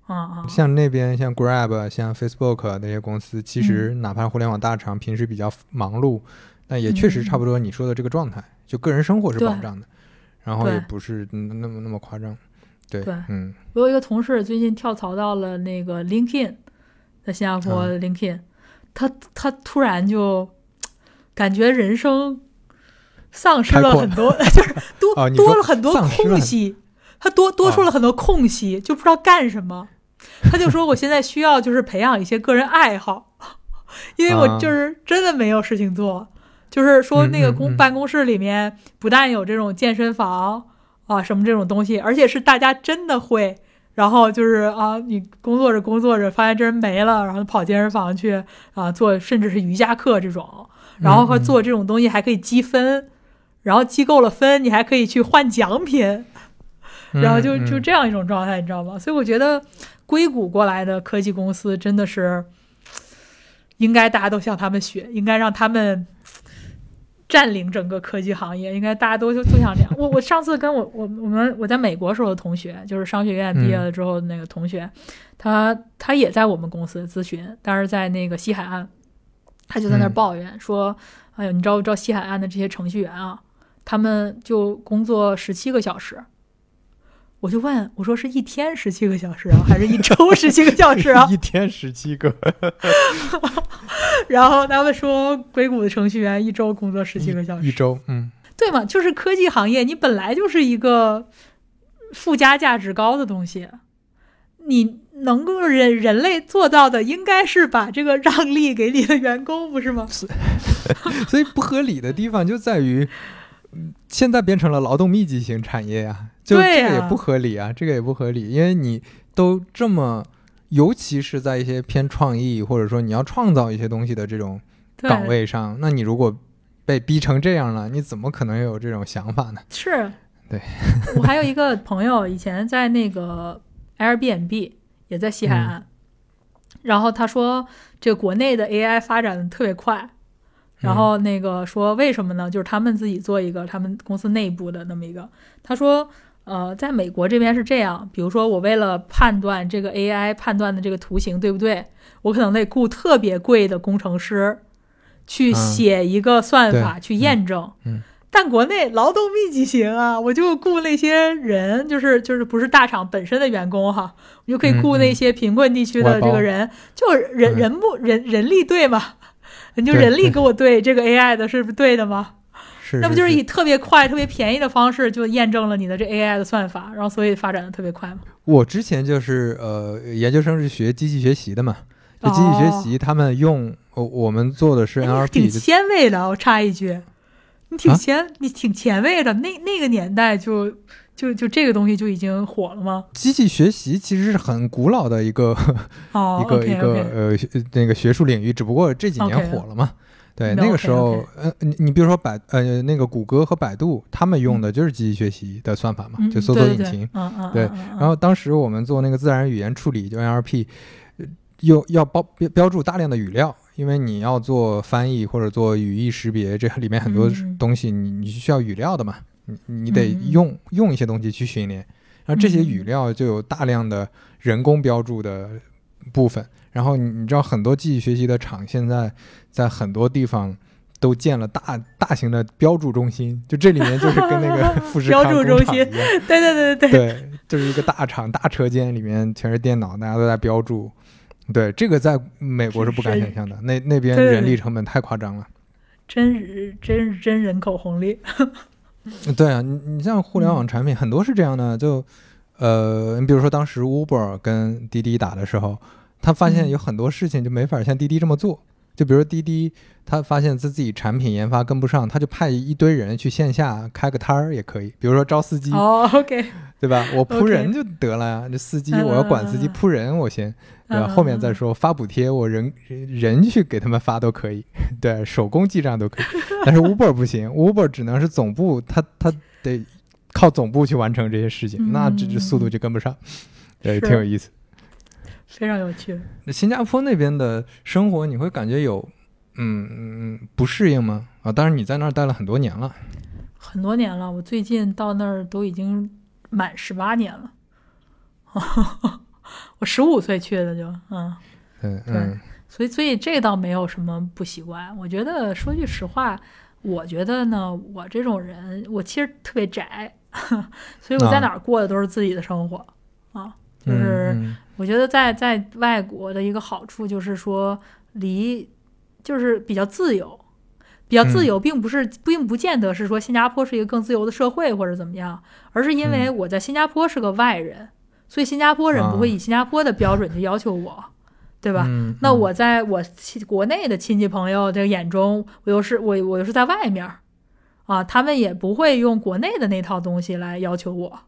啊啊，像那边像 Grab、像 Facebook 那些公司，其实哪怕互联网大厂平时比较忙碌，那也确实差不多你说的这个状态，就个人生活是保障的。然后也不是那么那么夸张，对对，嗯，我有一个同事最近跳槽到了那个 LinkedIn，在新加坡 LinkedIn，他他突然就感觉人生丧失了很多，就是多多了很多空隙，他多多出了很多空隙，就不知道干什么。他就说我现在需要就是培养一些个人爱好，因为我就是真的没有事情做。就是说，那个公办公室里面不但有这种健身房啊，什么这种东西，而且是大家真的会。然后就是啊，你工作着工作着，发现这人没了，然后跑健身房去啊做，甚至是瑜伽课这种。然后和做这种东西还可以积分，然后积够了分，你还可以去换奖品。然后就就这样一种状态，你知道吗？所以我觉得硅谷过来的科技公司真的是应该大家都向他们学，应该让他们。占领整个科技行业，应该大家都都想这样。我我上次跟我我我们我在美国时候的同学，就是商学院毕业了之后那个同学，他他也在我们公司咨询，但是在那个西海岸，他就在那儿抱怨说：“哎呦，你知道不知道西海岸的这些程序员啊，他们就工作十七个小时。”我就问我说：“是一天十七个小时啊，还是一周十七个小时啊？” 一天十七个。然后他们说，硅谷的程序员一周工作十七个小时。一周，嗯，对嘛？就是科技行业，你本来就是一个附加价值高的东西，你能够人人类做到的，应该是把这个让利给你的员工，不是吗？所以不合理的地方就在于。现在变成了劳动密集型产业呀，就这个也不合理啊，这个也不合理，因为你都这么，尤其是在一些偏创意或者说你要创造一些东西的这种岗位上，那你如果被逼成这样了，你怎么可能有这种想法呢？是，对我还有一个朋友，以前在那个 Airbnb 也在西海岸，然后他说这个国内的 AI 发展的特别快。然后那个说为什么呢？就是他们自己做一个他们公司内部的那么一个。他说，呃，在美国这边是这样，比如说我为了判断这个 AI 判断的这个图形对不对，我可能得雇特别贵的工程师去嗯写一个算法去验证。嗯但国内劳动密集型啊，我就雇那些人，就是就是不是大厂本身的员工哈，我就可以雇那些贫困地区的这个人，就人嗯人不人人力对嘛，你就人力给我对这个 AI 的是不是对的吗？是，那不就是以特别快、特别便宜的方式就验证了你的这 AI 的算法，然后所以发展的特别快吗？我之前就是呃，研究生是学机器学习的嘛，就机器学习，他们用我我们做的是哦哎你挺 NLP，挺前卫的，我插一句，你挺啊前，你挺前卫的。那那个年代就就就这个东西就已经火了吗？机器学习其实是很古老的一个哦一个一个呃那个学术领域，只不过这几年火了嘛。对，那那个时候呃，你你比如说百呃那个谷歌和百度，他们用的就是机器学习的算法嘛，嗯就搜索引擎。对嗯嗯然后当时我们做那个自然语言处理，就 NLP，呃又要标标标注大量的语料，因为你要做翻译或者做语义识别，这里面很多东西你你需要语料的嘛，你你得用用一些东西去训练，然后这些语料就有大量的人工标注的部分，然后你你知道很多机器学习的厂现在在很多地方。都建了大大型的标注中心，就这里面就是跟那个 富士标康注中心对对对对对，对，就是一个大厂、大车间，里面全是电脑，大家都在标注。对，这个在美国是不敢想象的，那那边人力成本太夸张了。真是真是真人口红利。对啊，你你像互联网产品，很多是这样的，就呃，你比如说当时 Uber 跟滴滴打的时候，他发现嗯有很多事情就没法像滴滴这么做。就比如滴滴，他发现自己产品研发跟不上，他就派一堆人去线下开个摊儿也可以，比如说招司机，哦，OK，对吧？我铺人就得了呀。这司机嗯我要管司机铺人，我先对吧？嗯后面再说发补贴，我人人去给他们发都可以，对，手工记账都可以。但是 Uber 不行，Uber 只能是总部，他他得靠总部去完成这些事情，那这这速度就跟不上，对，挺有意思。非常有趣。那新加坡那边的生活，你会感觉有嗯嗯不适应吗？啊，当然你在那儿待了很多年了，很多年了，我最近到那儿都已经满十八年了。我十五岁去的就，嗯，嗯对嗯所以所以这倒没有什么不习惯。我觉得说句实话，我觉得呢，我这种人，我其实特别宅，所以我在啊哪儿过的都是自己的生活啊。就是嗯我觉得在在外国的一个好处就是说，离就是比较自由，比较自由，并不是并不见得是说新加坡是一个更自由的社会或者怎么样，而是因为我在新加坡是个外人，所以新加坡人不会以新加坡的标准去要求我，对吧？嗯那我在我亲国内的亲戚朋友的眼中，我又是我我又是在外面儿啊，他们也不会用国内的那套东西来要求我，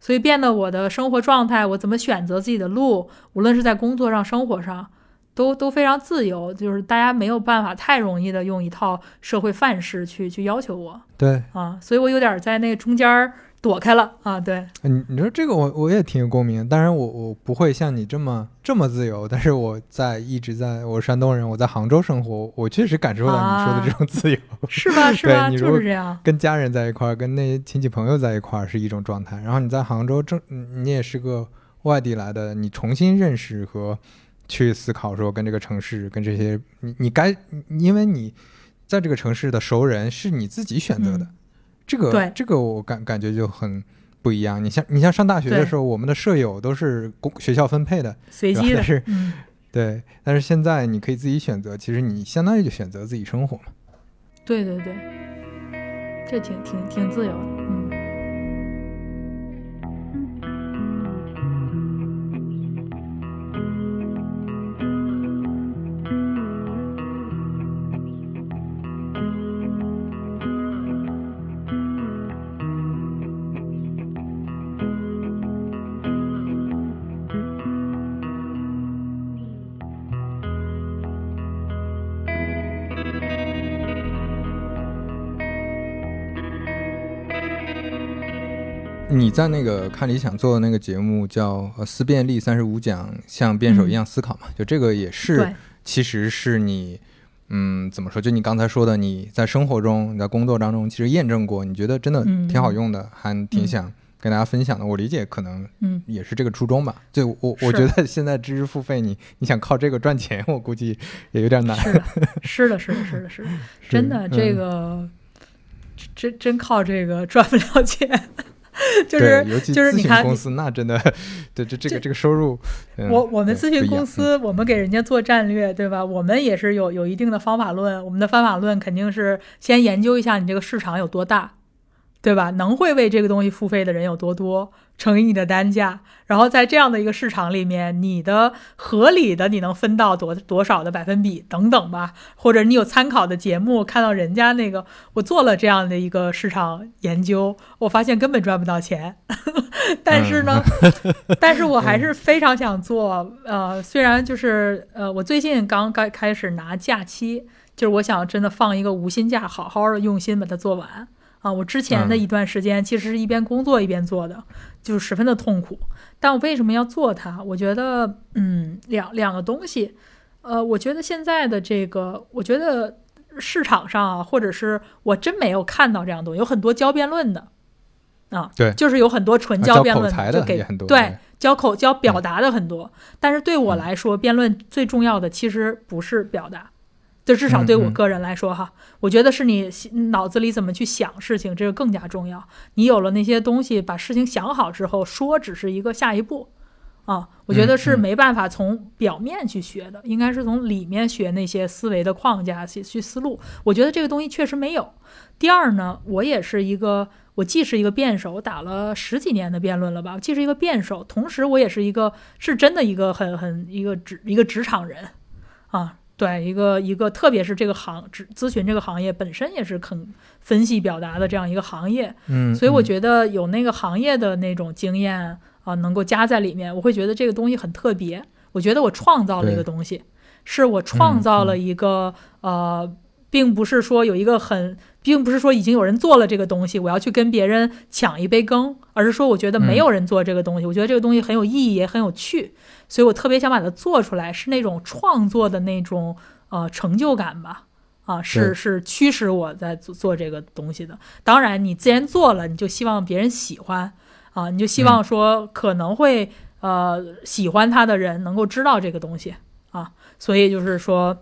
所以变得我的生活状态，我怎么选择自己的路，无论是在工作上、生活上，都都非常自由，就是大家没有办法太容易的用一套社会范式去去要求我对。啊，所以我有点在那个中间儿躲开了啊，对，你你说这个我我也挺有共鸣，当然我我不会像你这么这么自由，但是我在一直在我山东人，我在杭州生活，我确实感受到你说的这种自由，是吧？是吧？对就是这样，跟家人在一块儿，跟那些亲戚朋友在一块儿是一种状态，然后你在杭州正嗯你也是个外地来的，你重新认识和去思考说跟这个城市跟这些你你该因为你在这个城市的熟人是你自己选择的，嗯这个对这个我感感觉就很不一样。你像你像上大学的时候，我们的舍友都是公学校分配的，随机的但 是，嗯。对，但是现在你可以自己选择，其实你相当于就选择自己生活嘛。对对对，这挺挺挺自由的，嗯。你在那个看理想做的那个节目叫呃思辨力三十五讲，像辩手一样思考嘛？就这个也是，其实是你，嗯，怎么说？就你刚才说的，你在生活中、你在工作当中，其实验证过，你觉得真的嗯挺好用的，还挺嗯想跟大家分享的。我理解可能嗯，也是这个初衷吧。就我我觉得现在知识付费你，你想靠这个赚钱，我估计也有点难。是的，是的，是的，是的，真的，嗯这个真真靠这个赚不了钱，就，是就是你看咨询公司，那真的，对这这个这个收入，嗯我我们咨询公司，我们给人家做战略，对吧？我们也是有有一定的方法论，我们的方法论肯定是先研究一下你这个市场有多大，对吧？能会为这个东西付费的人有多多，乘以你的单价，然后在这样的一个市场里面，你的合理的你能分到多多少的百分比等等吧，或者你有参考的节目，看到人家那个我做了这样的一个市场研究，我发现根本赚不到钱，但是呢，但是我还是非常想做。呃，虽然就是呃，我最近刚刚开始拿假期，就是我想真的放一个无薪假，好好的用心把它做完。啊，我之前的嗯。一段时间其实是一边工作一边做的，就是十分的痛苦。但我为什么要做它？我觉得，嗯，两两个东西，呃，我觉得现在的这个，我觉得市场上啊，或者是我真没有看到这样东西，有很多教辩论的，啊，对就是有很多纯啊教教辩论口才就给很多，对，教口教表达的很多，但是对我来说，辩论最重要的其实不是表达，就至少对我个人来说哈，我觉得是你脑子里怎么去想事情，这个更加重要。你有了那些东西，把事情想好之后，说只是一个下一步。啊，我觉得是没办法从表面去学的，应该是从里面学那些思维的框架去去思路。我觉得这个东西确实没有。第二呢，我也是一个，我既是一个辩手，我打了十几年的辩论了吧，我既是一个辩手，同时我也是一个是真的一个很很一个职一个职场人啊，对，一个一个，特别是这个行咨咨询这个行业本身也是肯分析表达的这样一个行业，嗯，所以我嗯觉得有那个行业的那种经验啊，能够加在里面，我会觉得这个东西很特别。我觉得我创造了一个东西，是我创嗯造了一个、呃，并不是说有一个很，并不是说已经有人做了这个东西，我要去跟别人抢一杯羹，而是说我觉得没嗯有人做这个东西，我觉得这个东西很有意义，也很有趣，所以我特别想把它做出来，是那种创作的那种呃成就感吧。啊，是是驱使我在做做这个东西的。当然，你既然做了，你就希望别人喜欢啊，你就希望说可能会、呃喜欢他的人能够知道这个东西啊，所以就是说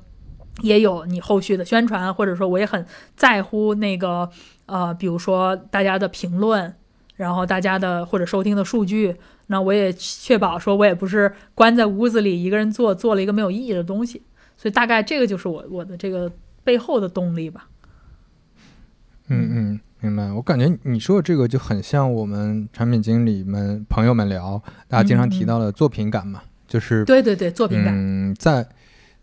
也有你后续的宣传，或者说我也很在乎那个呃，比如说大家的评论，然后大家的或者收听的数据，那我也确保说我也不是关在屋子里一个人做做了一个没有意义的东西，所以大概这个就是我我的这个背后的动力吧。嗯嗯，明白。我感觉你说的这个就很像我们产品经理们朋友们聊，大家经常提到的作品感嘛，就是对对对，作品感，嗯，在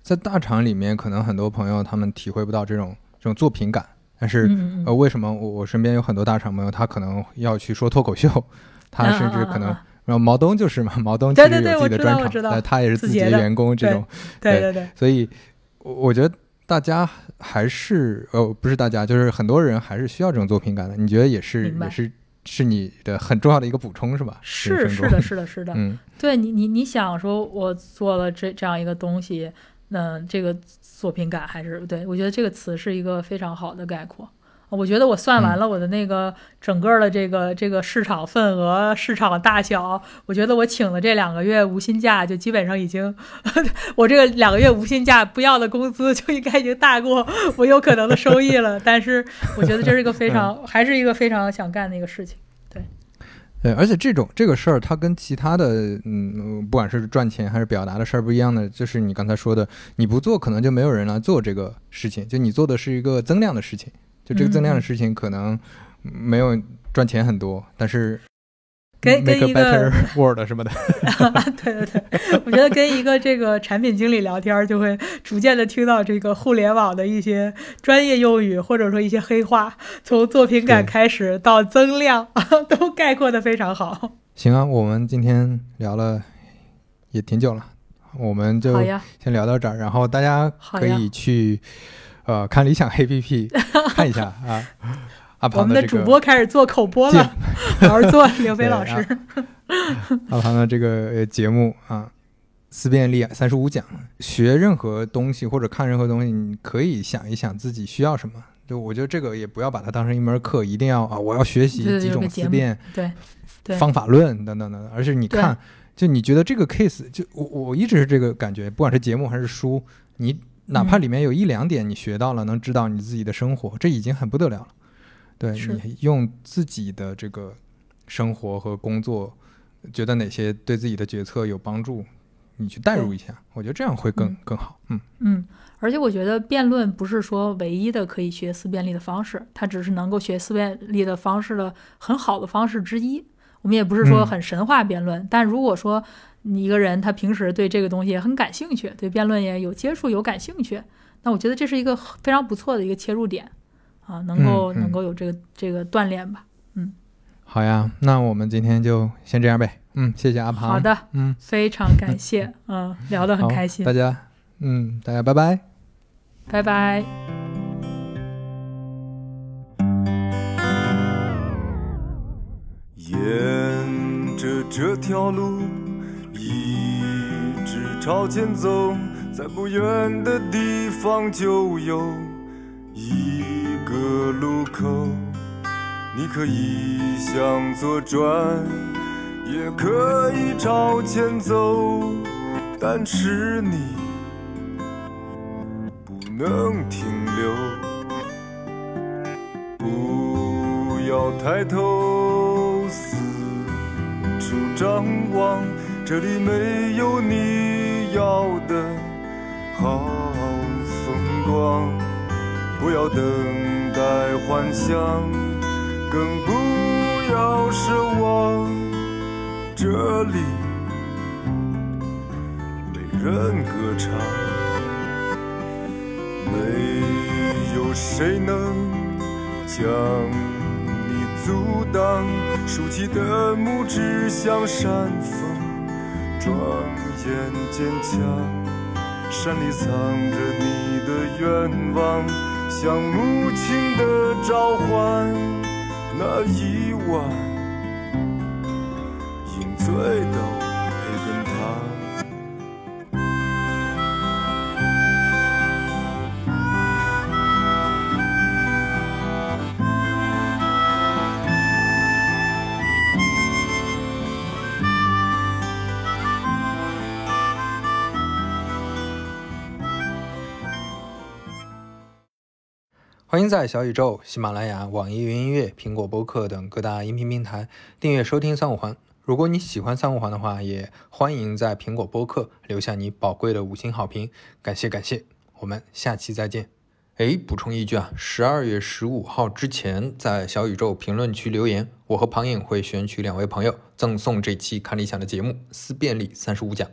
在大厂里面，可能很多朋友他们体会不到这种这种作品感，但是、嗯嗯呃，为什么我我身边有很多大厂朋友，他可能要去说脱口秀，他甚至可能，啊啊啊然后毛东就是嘛，毛东其实有自己的专场，我知道但他也是自己的字节员工这对种，对对对，所以我我觉得大家还是呃不是大家，就是很多人还是需要这种作品感的。你觉得也是也是是你的很重要的一个补充是吧？是 是的，是的，是的。嗯对你，你你想说，我做了这这样一个东西，那这个作品感还是对我觉得这个词是一个非常好的概括。我觉得我算嗯完了我的那个整个的这个这个市场份额、市场大小，我觉得我请了这两个月无薪假，就基本上已经，我这个两个月无薪假不要的工资就应该已经大过我有可能的收益了。但是我觉得这是一个非常，还是一个非常想干的一个事情。对，而且这种这个事儿，它跟其他的嗯，不管是赚钱还是表达的事儿不一样的，就是你刚才说的，你不做可能就没有人来做这个事情，就你做的是一个增量的事情，就这个增量的嗯。事情可能没有赚钱很多，但是跟跟一个 world 什么的，对对对，我觉得跟一个这个产品经理聊天儿，就会逐渐的听到这个互联网的一些专业用语，或者说一些黑话，从作品感开始到增量，都概括的非常好。行啊，我们今天聊了也挺久了，我们就，先聊到这儿，然后大家可以去呃看理想 APP 看一下啊。阿我们的这个主播开始做口播了，好好做，刘飞老师。阿庞的这个呃节目啊，思辨力三十五讲，学任何东西或者看任何东西，你可以想一想自己需要什么，就我觉得这个也不要把它当成一门课，一定要啊，我要学习几种思辨、对对方法论等等等等。而是你看，就你觉得这个 case，就我我一直是这个感觉，不管是节目还是书，你哪怕嗯里面有一两点你学到了，能知道你自己的生活，这已经很不得了了。对你用自己的这个生活和工作，觉得哪些对自己的决策有帮助，你去代入一下，我觉得这样会更嗯。更好。嗯，嗯，而且我觉得辩论不是说唯一的可以学思辨力的方式，它只是能够学思辨力的方式的很好的方式之一。我们也不是说嗯。很神话辩论，但如果说你一个人他平时对这个东西也很感兴趣，对辩论也有接触有感兴趣，那我觉得这是一个非常不错的一个切入点啊，能够、嗯嗯能够有这个这个锻炼吧。嗯好呀，那我们今天就先这样呗。嗯，谢谢阿庞。好，的，嗯，非常感谢，嗯，聊得很开心大，家，嗯，大家拜拜。拜拜。沿着这条路一直朝前走，在不远的地方就有一个路口。你可以向左转，也可以朝前走，但是你不能停留。不要抬头四处张望，这里没有你要的好风光。不要等待幻想，更不要奢望，这里没人歌唱，没有谁能。将你阻挡，竖起的拇指像山峰，庄严坚强。山里藏着你的愿望，像母亲的召唤。那一晚，饮醉到欢迎在小宇宙、喜马拉雅、网易云音乐、苹果播客等各大音频平台订阅收听三五环。如果你喜欢三五环的话，也欢迎在苹果播客留下你宝贵的五星好评，感谢感谢。我们下期再见。哎，补充一句啊，十二月十五号之前在小宇宙评论区留言，我和庞颖会选取两位朋友赠送这期看理想的节目《思辨力三十五讲》。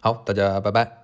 好，大家拜拜。